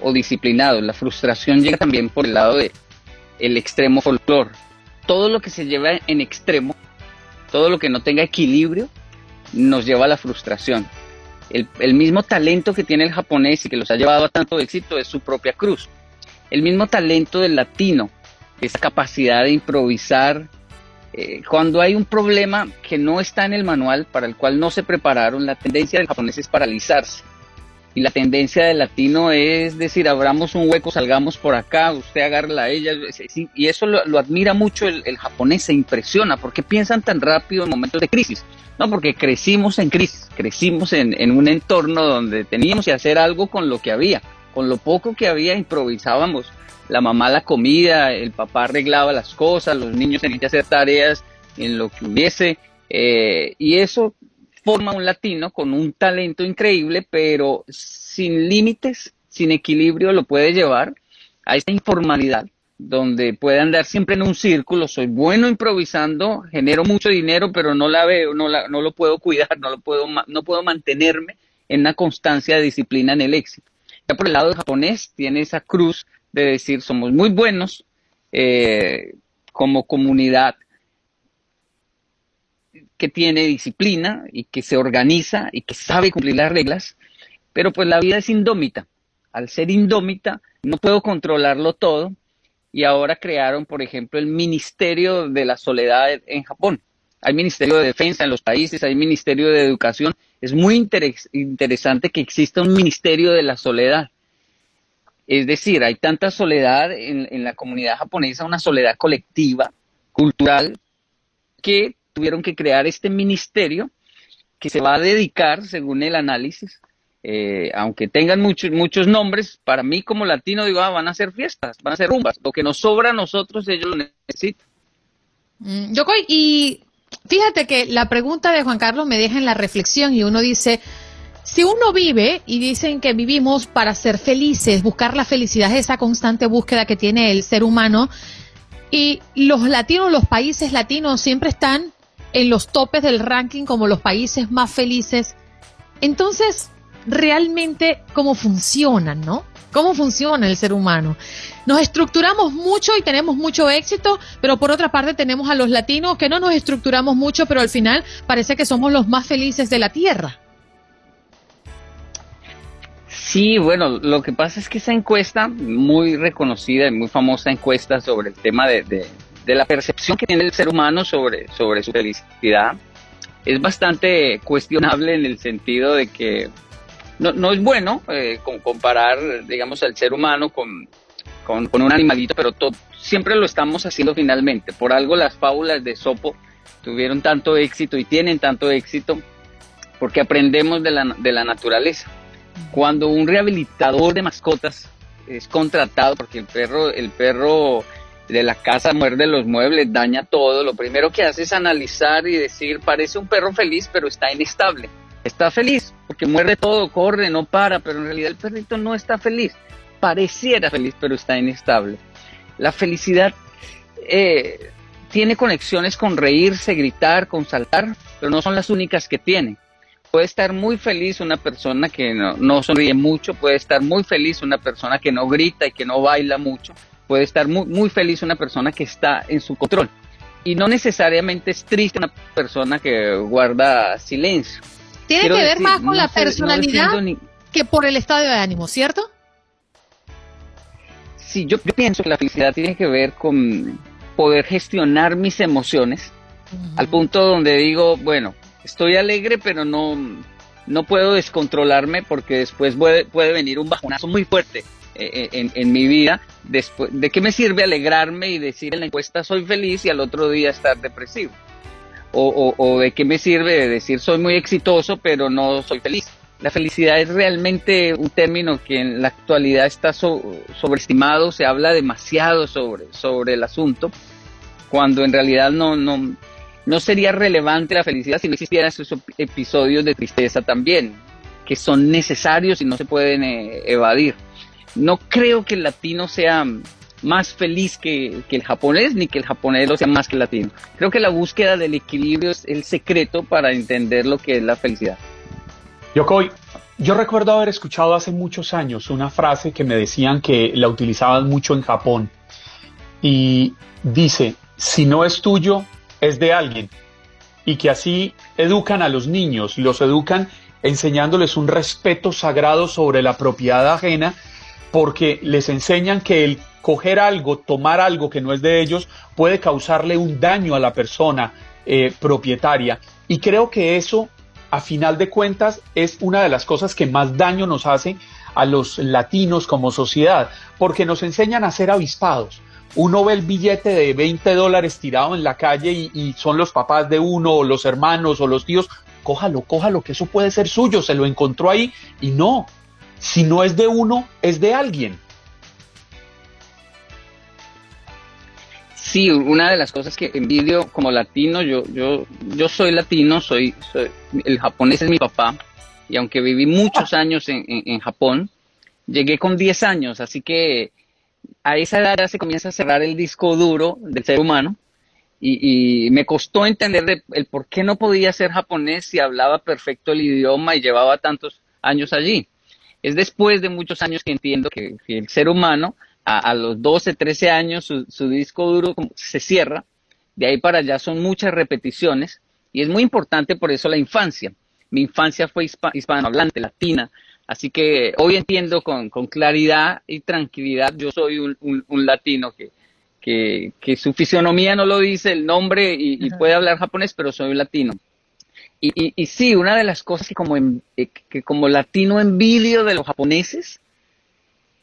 o disciplinados. La frustración llega también por el lado de el extremo folclore. Todo lo que se lleva en extremo, todo lo que no tenga equilibrio, nos lleva a la frustración. El, el, mismo talento que tiene el japonés y que los ha llevado a tanto éxito es su propia cruz. El mismo talento del latino, esa capacidad de improvisar, eh, cuando hay un problema que no está en el manual, para el cual no se prepararon, la tendencia del japonés es paralizarse. Y la tendencia del latino es decir, abramos un hueco, salgamos por acá, usted agarra a ella. Y eso lo, admira mucho el, japonés, se impresiona, porque piensan tan rápido en momentos de crisis. No, porque crecimos en crisis, crecimos en, en un entorno donde teníamos que hacer algo con lo que había. Con lo poco que había improvisábamos la mamá la comida, el papá arreglaba las cosas, los niños tenían que hacer tareas en lo que hubiese, eh, y eso forma un latino con un talento increíble, pero sin límites, sin equilibrio, lo puede llevar a esta informalidad donde puede andar siempre en un círculo, soy bueno improvisando, genero mucho dinero, pero no la veo, no, la, no lo puedo cuidar, no, lo puedo, no puedo mantenerme en una constancia de disciplina en el éxito. Por el lado japonés tiene esa cruz de decir somos muy buenos eh, como comunidad que tiene disciplina y que se organiza y que sabe cumplir las reglas, pero pues la vida es indómita. Al ser indómita no puedo controlarlo todo y ahora crearon, por ejemplo, el Ministerio de la Soledad en Japón. Hay Ministerio de Defensa en los países, hay Ministerio de Educación. Es muy interesante que exista un Ministerio de la Soledad es decir, hay tanta soledad en, la comunidad japonesa, una soledad colectiva, cultural, que tuvieron que crear este ministerio que se va a dedicar, según el análisis, eh, aunque tengan muchos muchos nombres, para mí como latino digo, ah, van a ser fiestas, van a ser rumbas, lo que nos sobra a nosotros ellos lo necesitan. Mm, y fíjate que la pregunta de Juan Carlos me deja en la reflexión y uno dice, si uno vive, y dicen que vivimos para ser felices, buscar la felicidad, esa constante búsqueda que tiene el ser humano, y los latinos, los países latinos siempre están en los topes del ranking como los países más felices. Entonces, realmente, ¿cómo funcionan, no? ¿Cómo funciona el ser humano? Nos estructuramos mucho y tenemos mucho éxito, pero por otra parte tenemos a los latinos que no nos estructuramos mucho, pero al final parece que somos los más felices de la Tierra. Sí, bueno, lo que pasa es que esa encuesta, muy reconocida y muy famosa encuesta sobre el tema de, la percepción que tiene el ser humano sobre, sobre su felicidad, es bastante cuestionable en el sentido de que no, es bueno eh, comparar, digamos, al ser humano con, un animalito, pero siempre lo estamos haciendo finalmente. Por algo las fábulas de Sopo tuvieron tanto éxito y tienen tanto éxito porque aprendemos de la, de la naturaleza Cuando un rehabilitador de mascotas es contratado porque el perro, el perro de la casa muerde los muebles, daña todo, lo primero que hace es analizar y decir, parece un perro feliz, pero está inestable. Está feliz porque muerde todo, corre, no para, pero en realidad el perrito no está feliz. Pareciera feliz, pero está inestable. La felicidad eh, tiene conexiones con reírse, gritar, con saltar, pero no son las únicas que tiene. Puede estar muy feliz una persona que no, sonríe mucho, puede estar muy feliz una persona que no grita y que no baila mucho, puede estar muy, muy feliz una persona que está en su control. Y no necesariamente es triste una persona que guarda silencio. Tiene que ver más con la personalidad que por el estado de ánimo, ¿cierto? Sí, yo, yo pienso que la felicidad tiene que ver con poder gestionar mis emociones al punto donde digo, bueno, estoy alegre, pero no, no puedo descontrolarme porque después puede, puede venir un bajonazo muy fuerte eh, eh, en, mi vida. Después, ¿De qué me sirve alegrarme y decir en la encuesta soy feliz y al otro día estar depresivo? O, o, de qué me sirve decir soy muy exitoso pero no soy feliz. La felicidad es realmente un término que en la actualidad está sobreestimado, se habla demasiado sobre, sobre el asunto, cuando en realidad no, no, no sería relevante la felicidad si no existieran esos episodios de tristeza también, que son necesarios y no se pueden eh, evadir. No creo que el latino sea más feliz que, el japonés, ni que el japonés lo sea más que el latino. Creo que la búsqueda del equilibrio es el secreto para entender lo que es la felicidad. Yokoi, yo recuerdo haber escuchado hace muchos años una frase que me decían que la utilizaban mucho en Japón. Y dice, si no es tuyo, es de alguien. Y que así educan a los niños, los educan enseñándoles un respeto sagrado sobre la propiedad ajena, porque les enseñan que el coger algo, tomar algo que no es de ellos, puede causarle un daño a la persona eh, propietaria. Y creo que eso, a final de cuentas, es una de las cosas que más daño nos hace a los latinos como sociedad, porque nos enseñan a ser avispados. Uno ve el billete de 20 dólares tirado en la calle y, son los papás de uno, o los hermanos, o los tíos. Cójalo, cójalo, que eso puede ser suyo, se lo encontró ahí. Y no, si no es de uno, es de alguien. Sí, una de las cosas que envidio como latino, yo, yo, yo soy latino, soy, el japonés es mi papá, y aunque viví muchos años en, Japón, llegué con 10 años, así que a esa edad se comienza a cerrar el disco duro del ser humano, y, me costó entender el por qué no podía ser japonés si hablaba perfecto el idioma y llevaba tantos años allí. Es después de muchos años que entiendo que el ser humano a, los 12, 13 años su, disco duro se cierra, de ahí para allá son muchas repeticiones y es muy importante por eso la infancia. Mi infancia fue hispanohablante, latina, así que hoy entiendo con, claridad y tranquilidad, yo soy un, latino que, que, su fisionomía no lo dice el nombre y, puede hablar japonés, pero soy un latino. Y, y, sí, una de las cosas que como, eh, que como latino envidio de los japoneses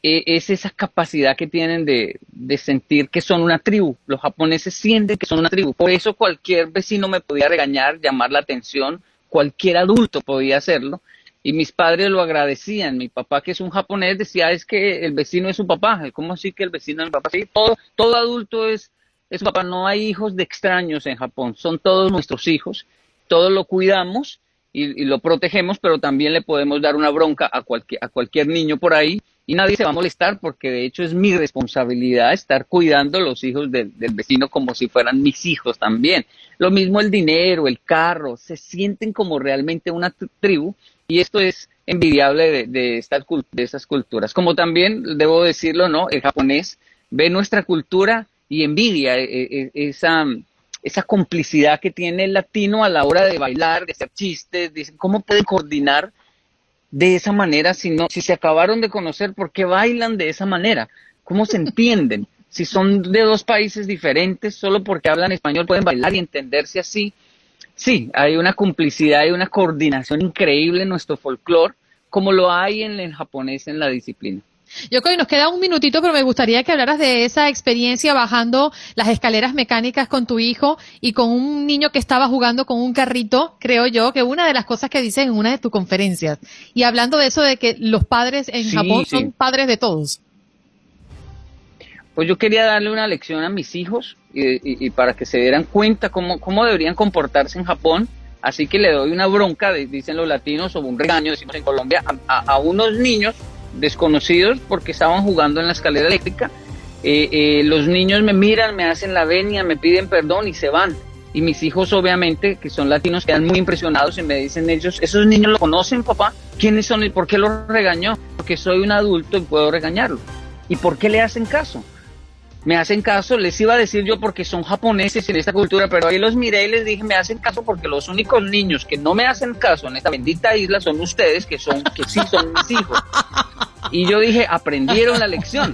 e, es esa capacidad que tienen de, sentir que son una tribu. Los japoneses sienten que son una tribu. Por eso cualquier vecino me podía regañar, llamar la atención, cualquier adulto podía hacerlo. Y mis padres lo agradecían. Mi papá, que es un japonés, decía, es que el vecino es su papá. ¿Cómo así que el vecino es mi papá? Sí, todo, todo adulto es, es su papá. No hay hijos de extraños en Japón. Son todos nuestros hijos. Todos lo cuidamos y, y lo protegemos, pero también le podemos dar una bronca a cualquier, a cualquier niño por ahí y nadie se va a molestar porque de hecho es mi responsabilidad estar cuidando los hijos del vecino como si fueran mis hijos también. Lo mismo el dinero, el carro, se sienten como realmente una tribu y esto es envidiable de, de, estas, de culturas. Como también, debo decirlo, ¿no? El japonés ve nuestra cultura y envidia eh, eh, esa, esa complicidad que tiene el latino a la hora de bailar, de hacer chistes, de cómo puede coordinar de esa manera si no, si se acabaron de conocer, ¿por qué bailan de esa manera? ¿Cómo se entienden? Si son de dos países diferentes, solo porque hablan español pueden bailar y entenderse así. Sí, hay una complicidad y una coordinación increíble en nuestro folclore, como lo hay en el japonés en la disciplina. Yo creo que nos queda un minutito, pero me gustaría que hablaras de esa experiencia bajando las escaleras mecánicas con tu hijo y con un niño que estaba jugando con un carrito, creo yo, que una de las cosas que dices en una de tus conferencias. Y hablando de eso de que los padres en Japón son padres de todos. Pues yo quería darle una lección a mis hijos y, para que se dieran cuenta cómo, cómo deberían comportarse en Japón. Así que le doy una bronca, dicen los latinos, o un regaño, decimos en Colombia, a unos niños desconocidos porque estaban jugando en la escalera eléctrica. Eh, eh, los niños me miran, me hacen la venia, me piden perdón y se van. Y mis hijos, obviamente, que son latinos, quedan muy impresionados y me dicen ellos, ¿esos niños lo conocen, papá? ¿Quiénes son y por qué los regañó? Porque soy un adulto y puedo regañarlo. ¿Y por qué le hacen caso? Me hacen caso, les iba a decir yo porque son japoneses en esta cultura, pero ahí los miré y les dije, me hacen caso porque los únicos niños que no me hacen caso en esta bendita isla son ustedes, que son, que sí son mis hijos. Y yo dije, aprendieron la lección.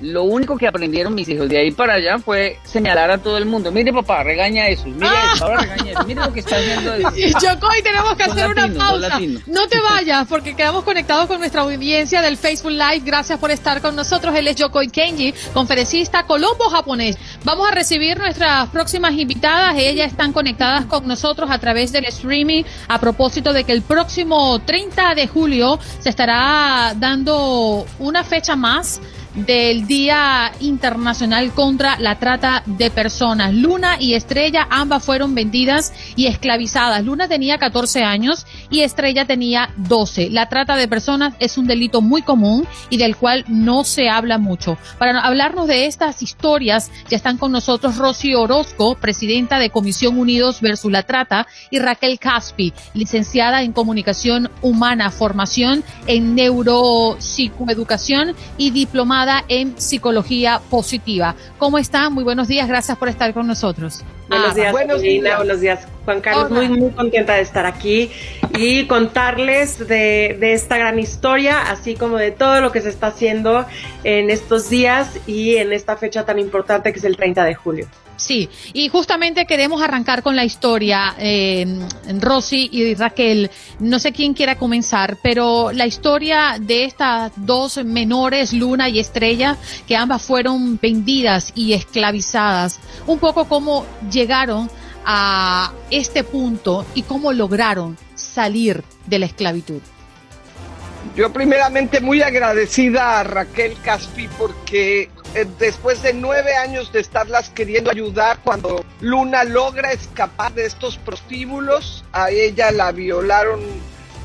Lo único que aprendieron mis hijos de ahí para allá fue señalar a todo el mundo. Mire, papá, regaña eso. Mire eso, ahora regaña eso. Mire lo que está haciendo. Yokoi, tenemos que hacer una pausa. No te vayas, porque quedamos conectados con nuestra audiencia del Facebook Live. Gracias por estar con nosotros. Él es Yokoi Kenji, conferencista colombo japonés. Vamos a recibir nuestras próximas invitadas. Ellas están conectadas con nosotros a través del streaming a propósito de que el próximo 30 de julio se estará dando una fecha más del Día Internacional contra la Trata de Personas. Luna y Estrella ambas fueron vendidas y esclavizadas. Luna tenía 14 años y Estrella tenía 12. La trata de personas es un delito muy común y del cual no se habla mucho. Para hablarnos de estas historias ya están con nosotros Rosy Orozco, presidenta de Comisión Unidos versus la Trata, y Raquel Caspi, licenciada en Comunicación Humana, formación en Neuropsicoeducación y diplomada en psicología positiva. ¿Cómo están? Muy buenos días, gracias por estar con nosotros. Buenos días, buenos días. buenos días, Juan Carlos. Muy, muy contenta de estar aquí y contarles de, de, esta gran historia, así como de todo lo que se está haciendo en estos días y en esta fecha tan importante que es el 30 de julio. Sí, y justamente queremos arrancar con la historia, eh, Rosy y Raquel. No sé quién quiera comenzar, pero la historia de estas dos menores, Luna y Estrella, que ambas fueron vendidas y esclavizadas. Un poco cómo llegaron a este punto y cómo lograron salir de la esclavitud. Yo primeramente muy agradecida a Raquel Caspi porque eh, después de nueve años de estarlas queriendo ayudar, cuando Luna logra escapar de estos prostíbulos, a ella la violaron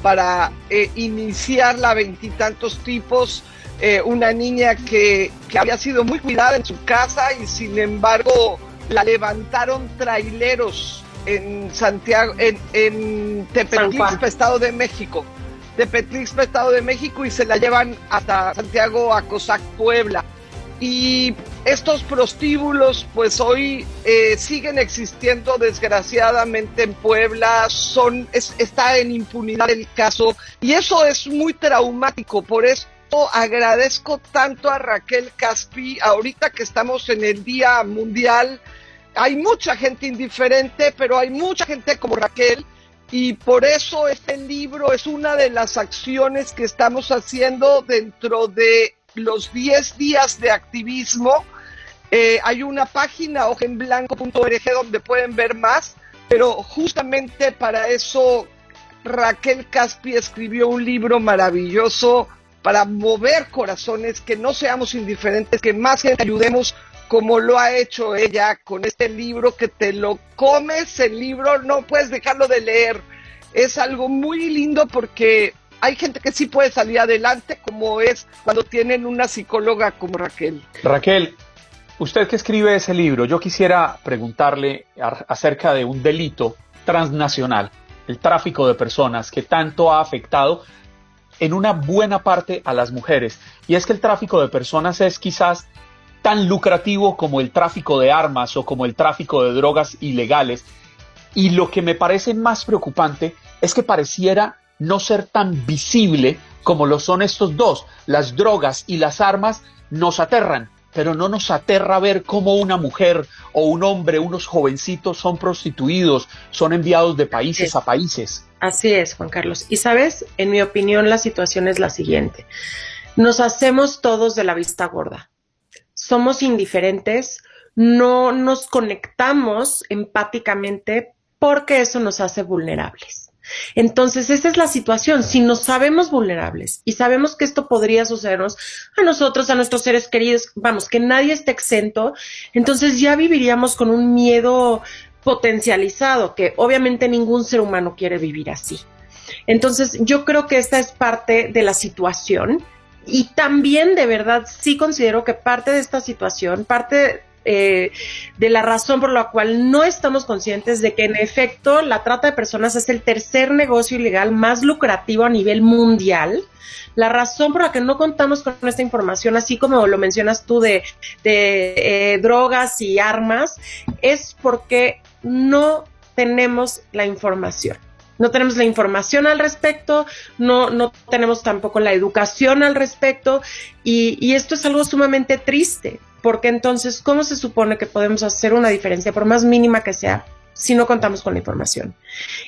para eh, iniciarla a veintitantos tipos, eh, una niña que, que, había sido muy cuidada en su casa y sin embargo la levantaron traileros en Santiago, en, en Estado de México. Tepetlixpa, Estado de México, y se la llevan hasta Santiago a Cosac, Puebla. Y estos prostíbulos, pues hoy eh, siguen existiendo desgraciadamente en Puebla, son, está en impunidad el caso, y eso es muy traumático, por eso agradezco tanto a Raquel Caspi, ahorita que estamos en el Día Mundial, hay mucha gente indiferente, pero hay mucha gente como Raquel y por eso este libro es una de las acciones que estamos haciendo dentro de los 10 días de activismo. Eh, hay una página hojenblanco.org donde pueden ver más, pero justamente para eso Raquel Caspi escribió un libro maravilloso para mover corazones, que no seamos indiferentes, que más gente ayudemos como lo ha hecho ella con este libro que te lo comes, el libro no puedes dejarlo de leer. Es algo muy lindo porque hay gente que sí puede salir adelante, como es cuando tienen una psicóloga como Raquel. Raquel, usted que escribe ese libro, yo quisiera preguntarle acerca de un delito transnacional, el tráfico de personas que tanto ha afectado en una buena parte a las mujeres. Y es que el tráfico de personas es quizás tan lucrativo como el tráfico de armas o como el tráfico de drogas ilegales. Y lo que me parece más preocupante es que pareciera no ser tan visible como lo son estos dos. Las drogas y las armas nos aterran, pero no nos aterra ver cómo una mujer o un hombre, unos jovencitos son prostituidos, son enviados de países a países. Así es, Juan Carlos. Y sabes, en mi opinión la situación es la siguiente. nos hacemos todos de la vista gorda. Somos indiferentes, no nos conectamos empáticamente porque eso nos hace vulnerables. Entonces, esa es la situación. Si nos sabemos vulnerables y sabemos que esto podría sucedernos a nosotros, a nuestros seres queridos, vamos, que nadie esté exento, entonces ya viviríamos con un miedo potencializado, que obviamente ningún ser humano quiere vivir así. Entonces, yo creo que esta es parte de la situación y también de verdad sí considero que parte de esta situación, parte eh, de la razón por la cual no estamos conscientes de que en efecto la trata de personas es el tercer negocio ilegal más lucrativo a nivel mundial. La razón por la que no contamos con esta información, así como lo mencionas tú de, de eh, drogas y armas, es porque no tenemos la información no tenemos la información al respecto, no, no tenemos tampoco la educación al respecto y, y, esto es algo sumamente triste porque entonces, ¿cómo se supone que podemos hacer una diferencia, por más mínima que sea, si no contamos con la información?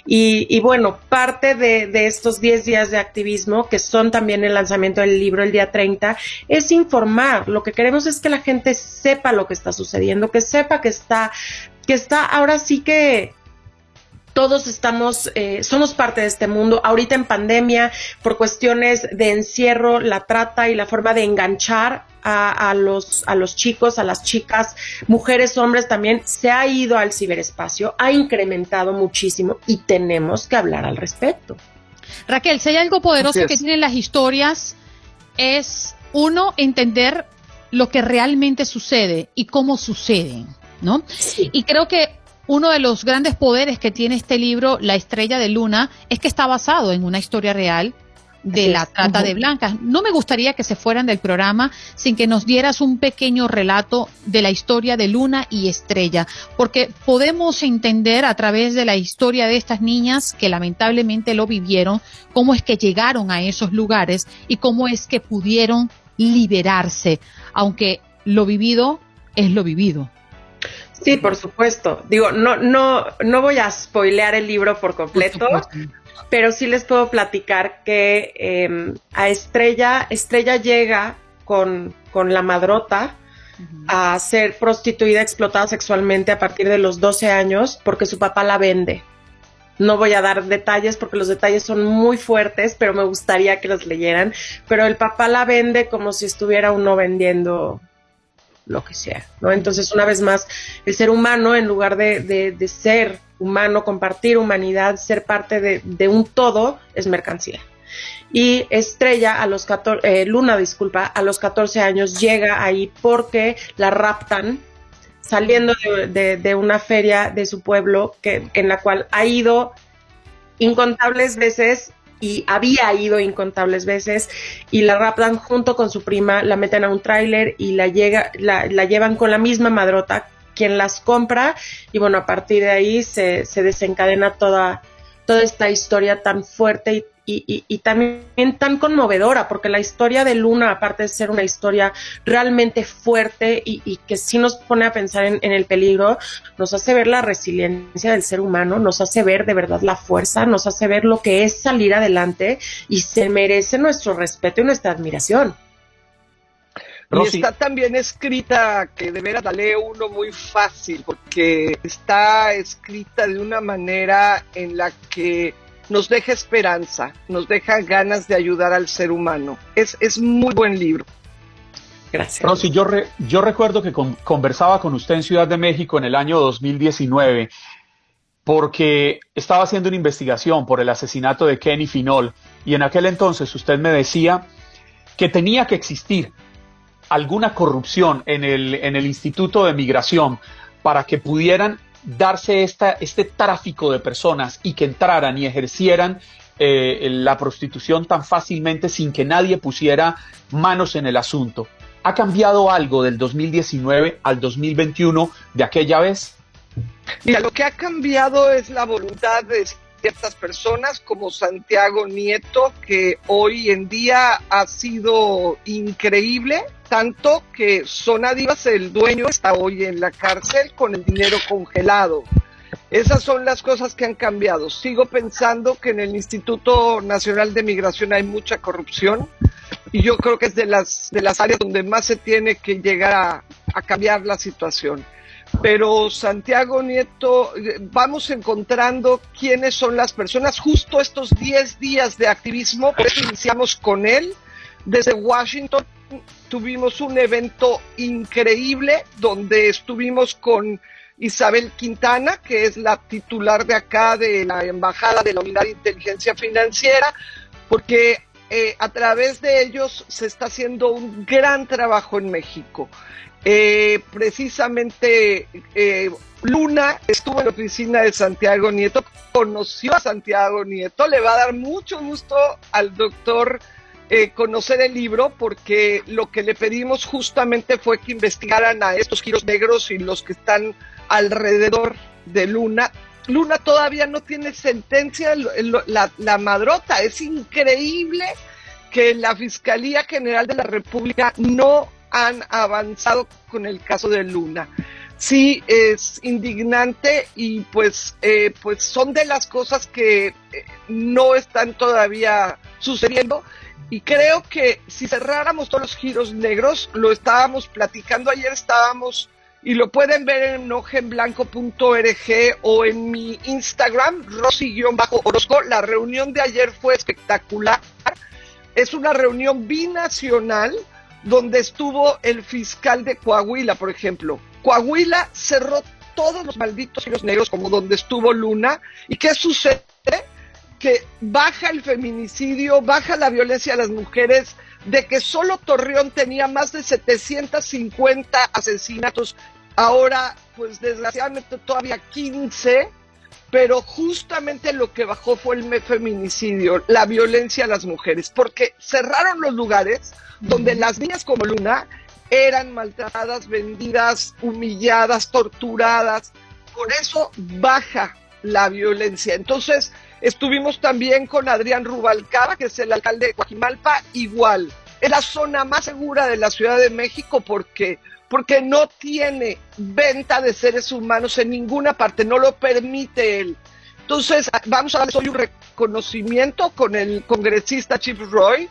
Y, bueno, parte de, de estos 10 días de activismo, que son también el lanzamiento del libro el día 30, es informar. Lo que queremos es que la gente sepa lo que está sucediendo, que sepa que está, que está ahora sí que todos estamos, eh, somos parte de este mundo. Ahorita en pandemia, por cuestiones de encierro, la trata y la forma de enganchar a, los, a los chicos, a las chicas, mujeres, hombres también, se ha ido al ciberespacio, ha incrementado muchísimo y tenemos que hablar al respecto. Raquel, si hay algo poderoso que tienen las historias, es uno, entender lo que realmente sucede y cómo suceden, ¿no? Y creo que uno de los grandes poderes que tiene este libro, La Estrella de Luna, es que está basado en una historia real de la trata de blancas. No me gustaría que se fueran del programa sin que nos dieras un pequeño relato de la historia de Luna y Estrella, porque podemos entender a través de la historia de estas niñas que lamentablemente lo vivieron, cómo es que llegaron a esos lugares y cómo es que pudieron liberarse, aunque lo vivido es lo vivido. Sí, por supuesto. Digo, no, no, no voy a spoilear el libro por completo, pero sí les puedo platicar que em, a Estrella, Estrella llega con, con la madrota a ser prostituida, explotada sexualmente a partir de los 12 años porque su papá la vende. No voy a dar detalles porque los detalles son muy fuertes, pero me gustaría que los leyeran. Pero el papá la vende como si estuviera uno vendiendo lo que sea, ¿no? Entonces, una vez más, el ser humano, en lugar de, de, ser humano, compartir humanidad, ser parte de, un todo, es mercancía. Y Estrella, a los 14, eh, Luna, disculpa, a los 14 años llega ahí porque la raptan saliendo de, de, una feria de su pueblo que, en la cual ha ido incontables veces y había ido incontables veces y la raptan junto con su prima, la meten a un tráiler y la, llega, la, la, llevan con la misma madrota quien las compra y bueno, a partir de ahí se, se desencadena toda, toda esta historia tan fuerte y y, y, también tan conmovedora, porque la historia de Luna, aparte de ser una historia realmente fuerte y, que sí nos pone a pensar en, el peligro, nos hace ver la resiliencia del ser humano, nos hace ver de verdad la fuerza, nos hace ver lo que es salir adelante y se merece nuestro respeto y nuestra admiración. Y está también escrita, que de veras la lee uno muy fácil, porque está escrita de una manera en la que nos deja esperanza, nos deja ganas de ayudar al ser humano. Es, es muy buen libro. Gracias. Rosy, yo, yo recuerdo que conversaba con usted en Ciudad de México en el año 2019 porque estaba haciendo una investigación por el asesinato de Kenny Finol y en aquel entonces usted me decía que tenía que existir alguna corrupción en el, en el Instituto de Migración para que pudieran darse esta, este tráfico de personas y que entraran y ejercieran eh, la prostitución tan fácilmente sin que nadie pusiera manos en el asunto. ¿Ha cambiado algo del 2019 al 2021 de aquella vez? Mira, lo que ha cambiado es la voluntad de ciertas personas como Santiago Nieto, que hoy en día ha sido increíble, tanto que Sonadivas, el dueño, está hoy en la cárcel con el dinero congelado. Esas son las cosas que han cambiado. Sigo pensando que en el Instituto Nacional de Migración hay mucha corrupción, y yo creo que es de las, de las áreas donde más se tiene que llegar a cambiar la situación. Pero Santiago Nieto, eh, vamos encontrando quiénes son las personas. Justo estos 10 días de activismo, por eso iniciamos con él. Desde Washington tuvimos un evento increíble donde estuvimos con Isabel Quintana, que es la titular de acá de la Embajada de la Unidad de Inteligencia Financiera, porque eh, a través de ellos se está haciendo un gran trabajo en México. Eh, precisamente eh, Luna estuvo en la oficina de Santiago Nieto, conoció a Santiago Nieto, le va a dar mucho gusto al doctor conocer el libro porque lo que le pedimos justamente fue que investigaran a estos giros negros y los que están alrededor de Luna. Luna todavía no tiene sentencia, la, la madrota, es increíble que la Fiscalía General de la República no han avanzado con el caso de Luna. Sí, es indignante y pues, eh, pues son de las cosas que eh, no están todavía sucediendo. Y creo que si cerráramos todos los giros negros, lo estábamos platicando ayer, estábamos, y lo pueden ver en hojenblanco.org o en mi Instagram, Rosy-Orozco. La reunión de ayer fue espectacular. Es una reunión binacional donde estuvo el fiscal de Coahuila, por ejemplo. Coahuila cerró todos los malditos hilos negros como donde estuvo Luna. ¿Y qué sucede? Que baja el feminicidio, baja la violencia a las mujeres, de que solo Torreón tenía más de 750 asesinatos, ahora pues desgraciadamente todavía 15, pero justamente lo que bajó fue el feminicidio, la violencia a las mujeres, porque cerraron los lugares donde las niñas como Luna eran maltratadas, vendidas, humilladas, torturadas. Por eso baja la violencia. Entonces, estuvimos también con Adrián Rubalcaba, que es el alcalde de Coajimalpa, igual. Es la zona más segura de la Ciudad de México porque porque no tiene venta de seres humanos en ninguna parte, no lo permite él. Entonces, vamos a darles hoy un reconocimiento con el congresista Chip Roy,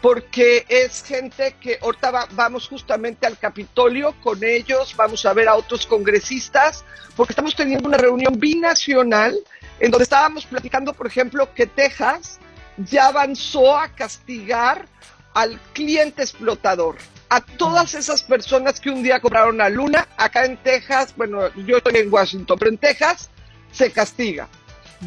porque es gente que ahorita vamos justamente al Capitolio con ellos, vamos a ver a otros congresistas, porque estamos teniendo una reunión binacional en donde estábamos platicando, por ejemplo, que Texas ya avanzó a castigar al cliente explotador, a todas esas personas que un día compraron a Luna, acá en Texas, bueno, yo estoy en Washington, pero en Texas se castiga.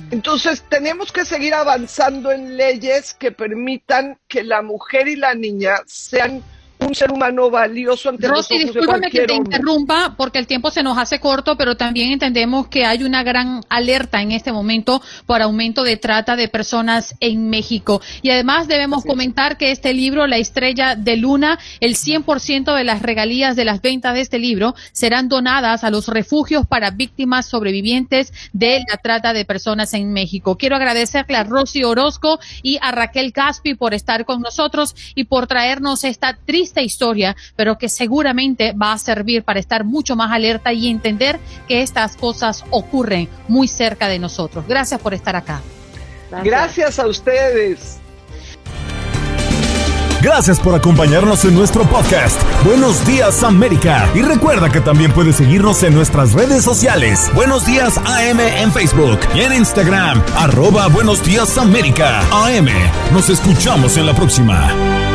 Entonces tenemos que seguir avanzando en leyes que permitan que la mujer y la niña sean un ser humano valioso ante Rosy, discúlpame que te interrumpa porque el tiempo se nos hace corto, pero también entendemos que hay una gran alerta en este momento por aumento de trata de personas en México. Y además debemos comentar que este libro, La Estrella de Luna, el 100% de las regalías de las ventas de este libro serán donadas a los refugios para víctimas sobrevivientes de la trata de personas en México. Quiero agradecerle a Rosy Orozco y a Raquel Caspi por estar con nosotros y por traernos esta triste esta historia, pero que seguramente va a servir para estar mucho más alerta y entender que estas cosas ocurren muy cerca de nosotros. Gracias por estar acá. Gracias, a ustedes. Gracias por acompañarnos en nuestro podcast. Buenos días América. Y recuerda que también puedes seguirnos en nuestras redes sociales. Buenos días AM en Facebook y en Instagram. Arroba Buenos días América. AM. Nos escuchamos en la próxima.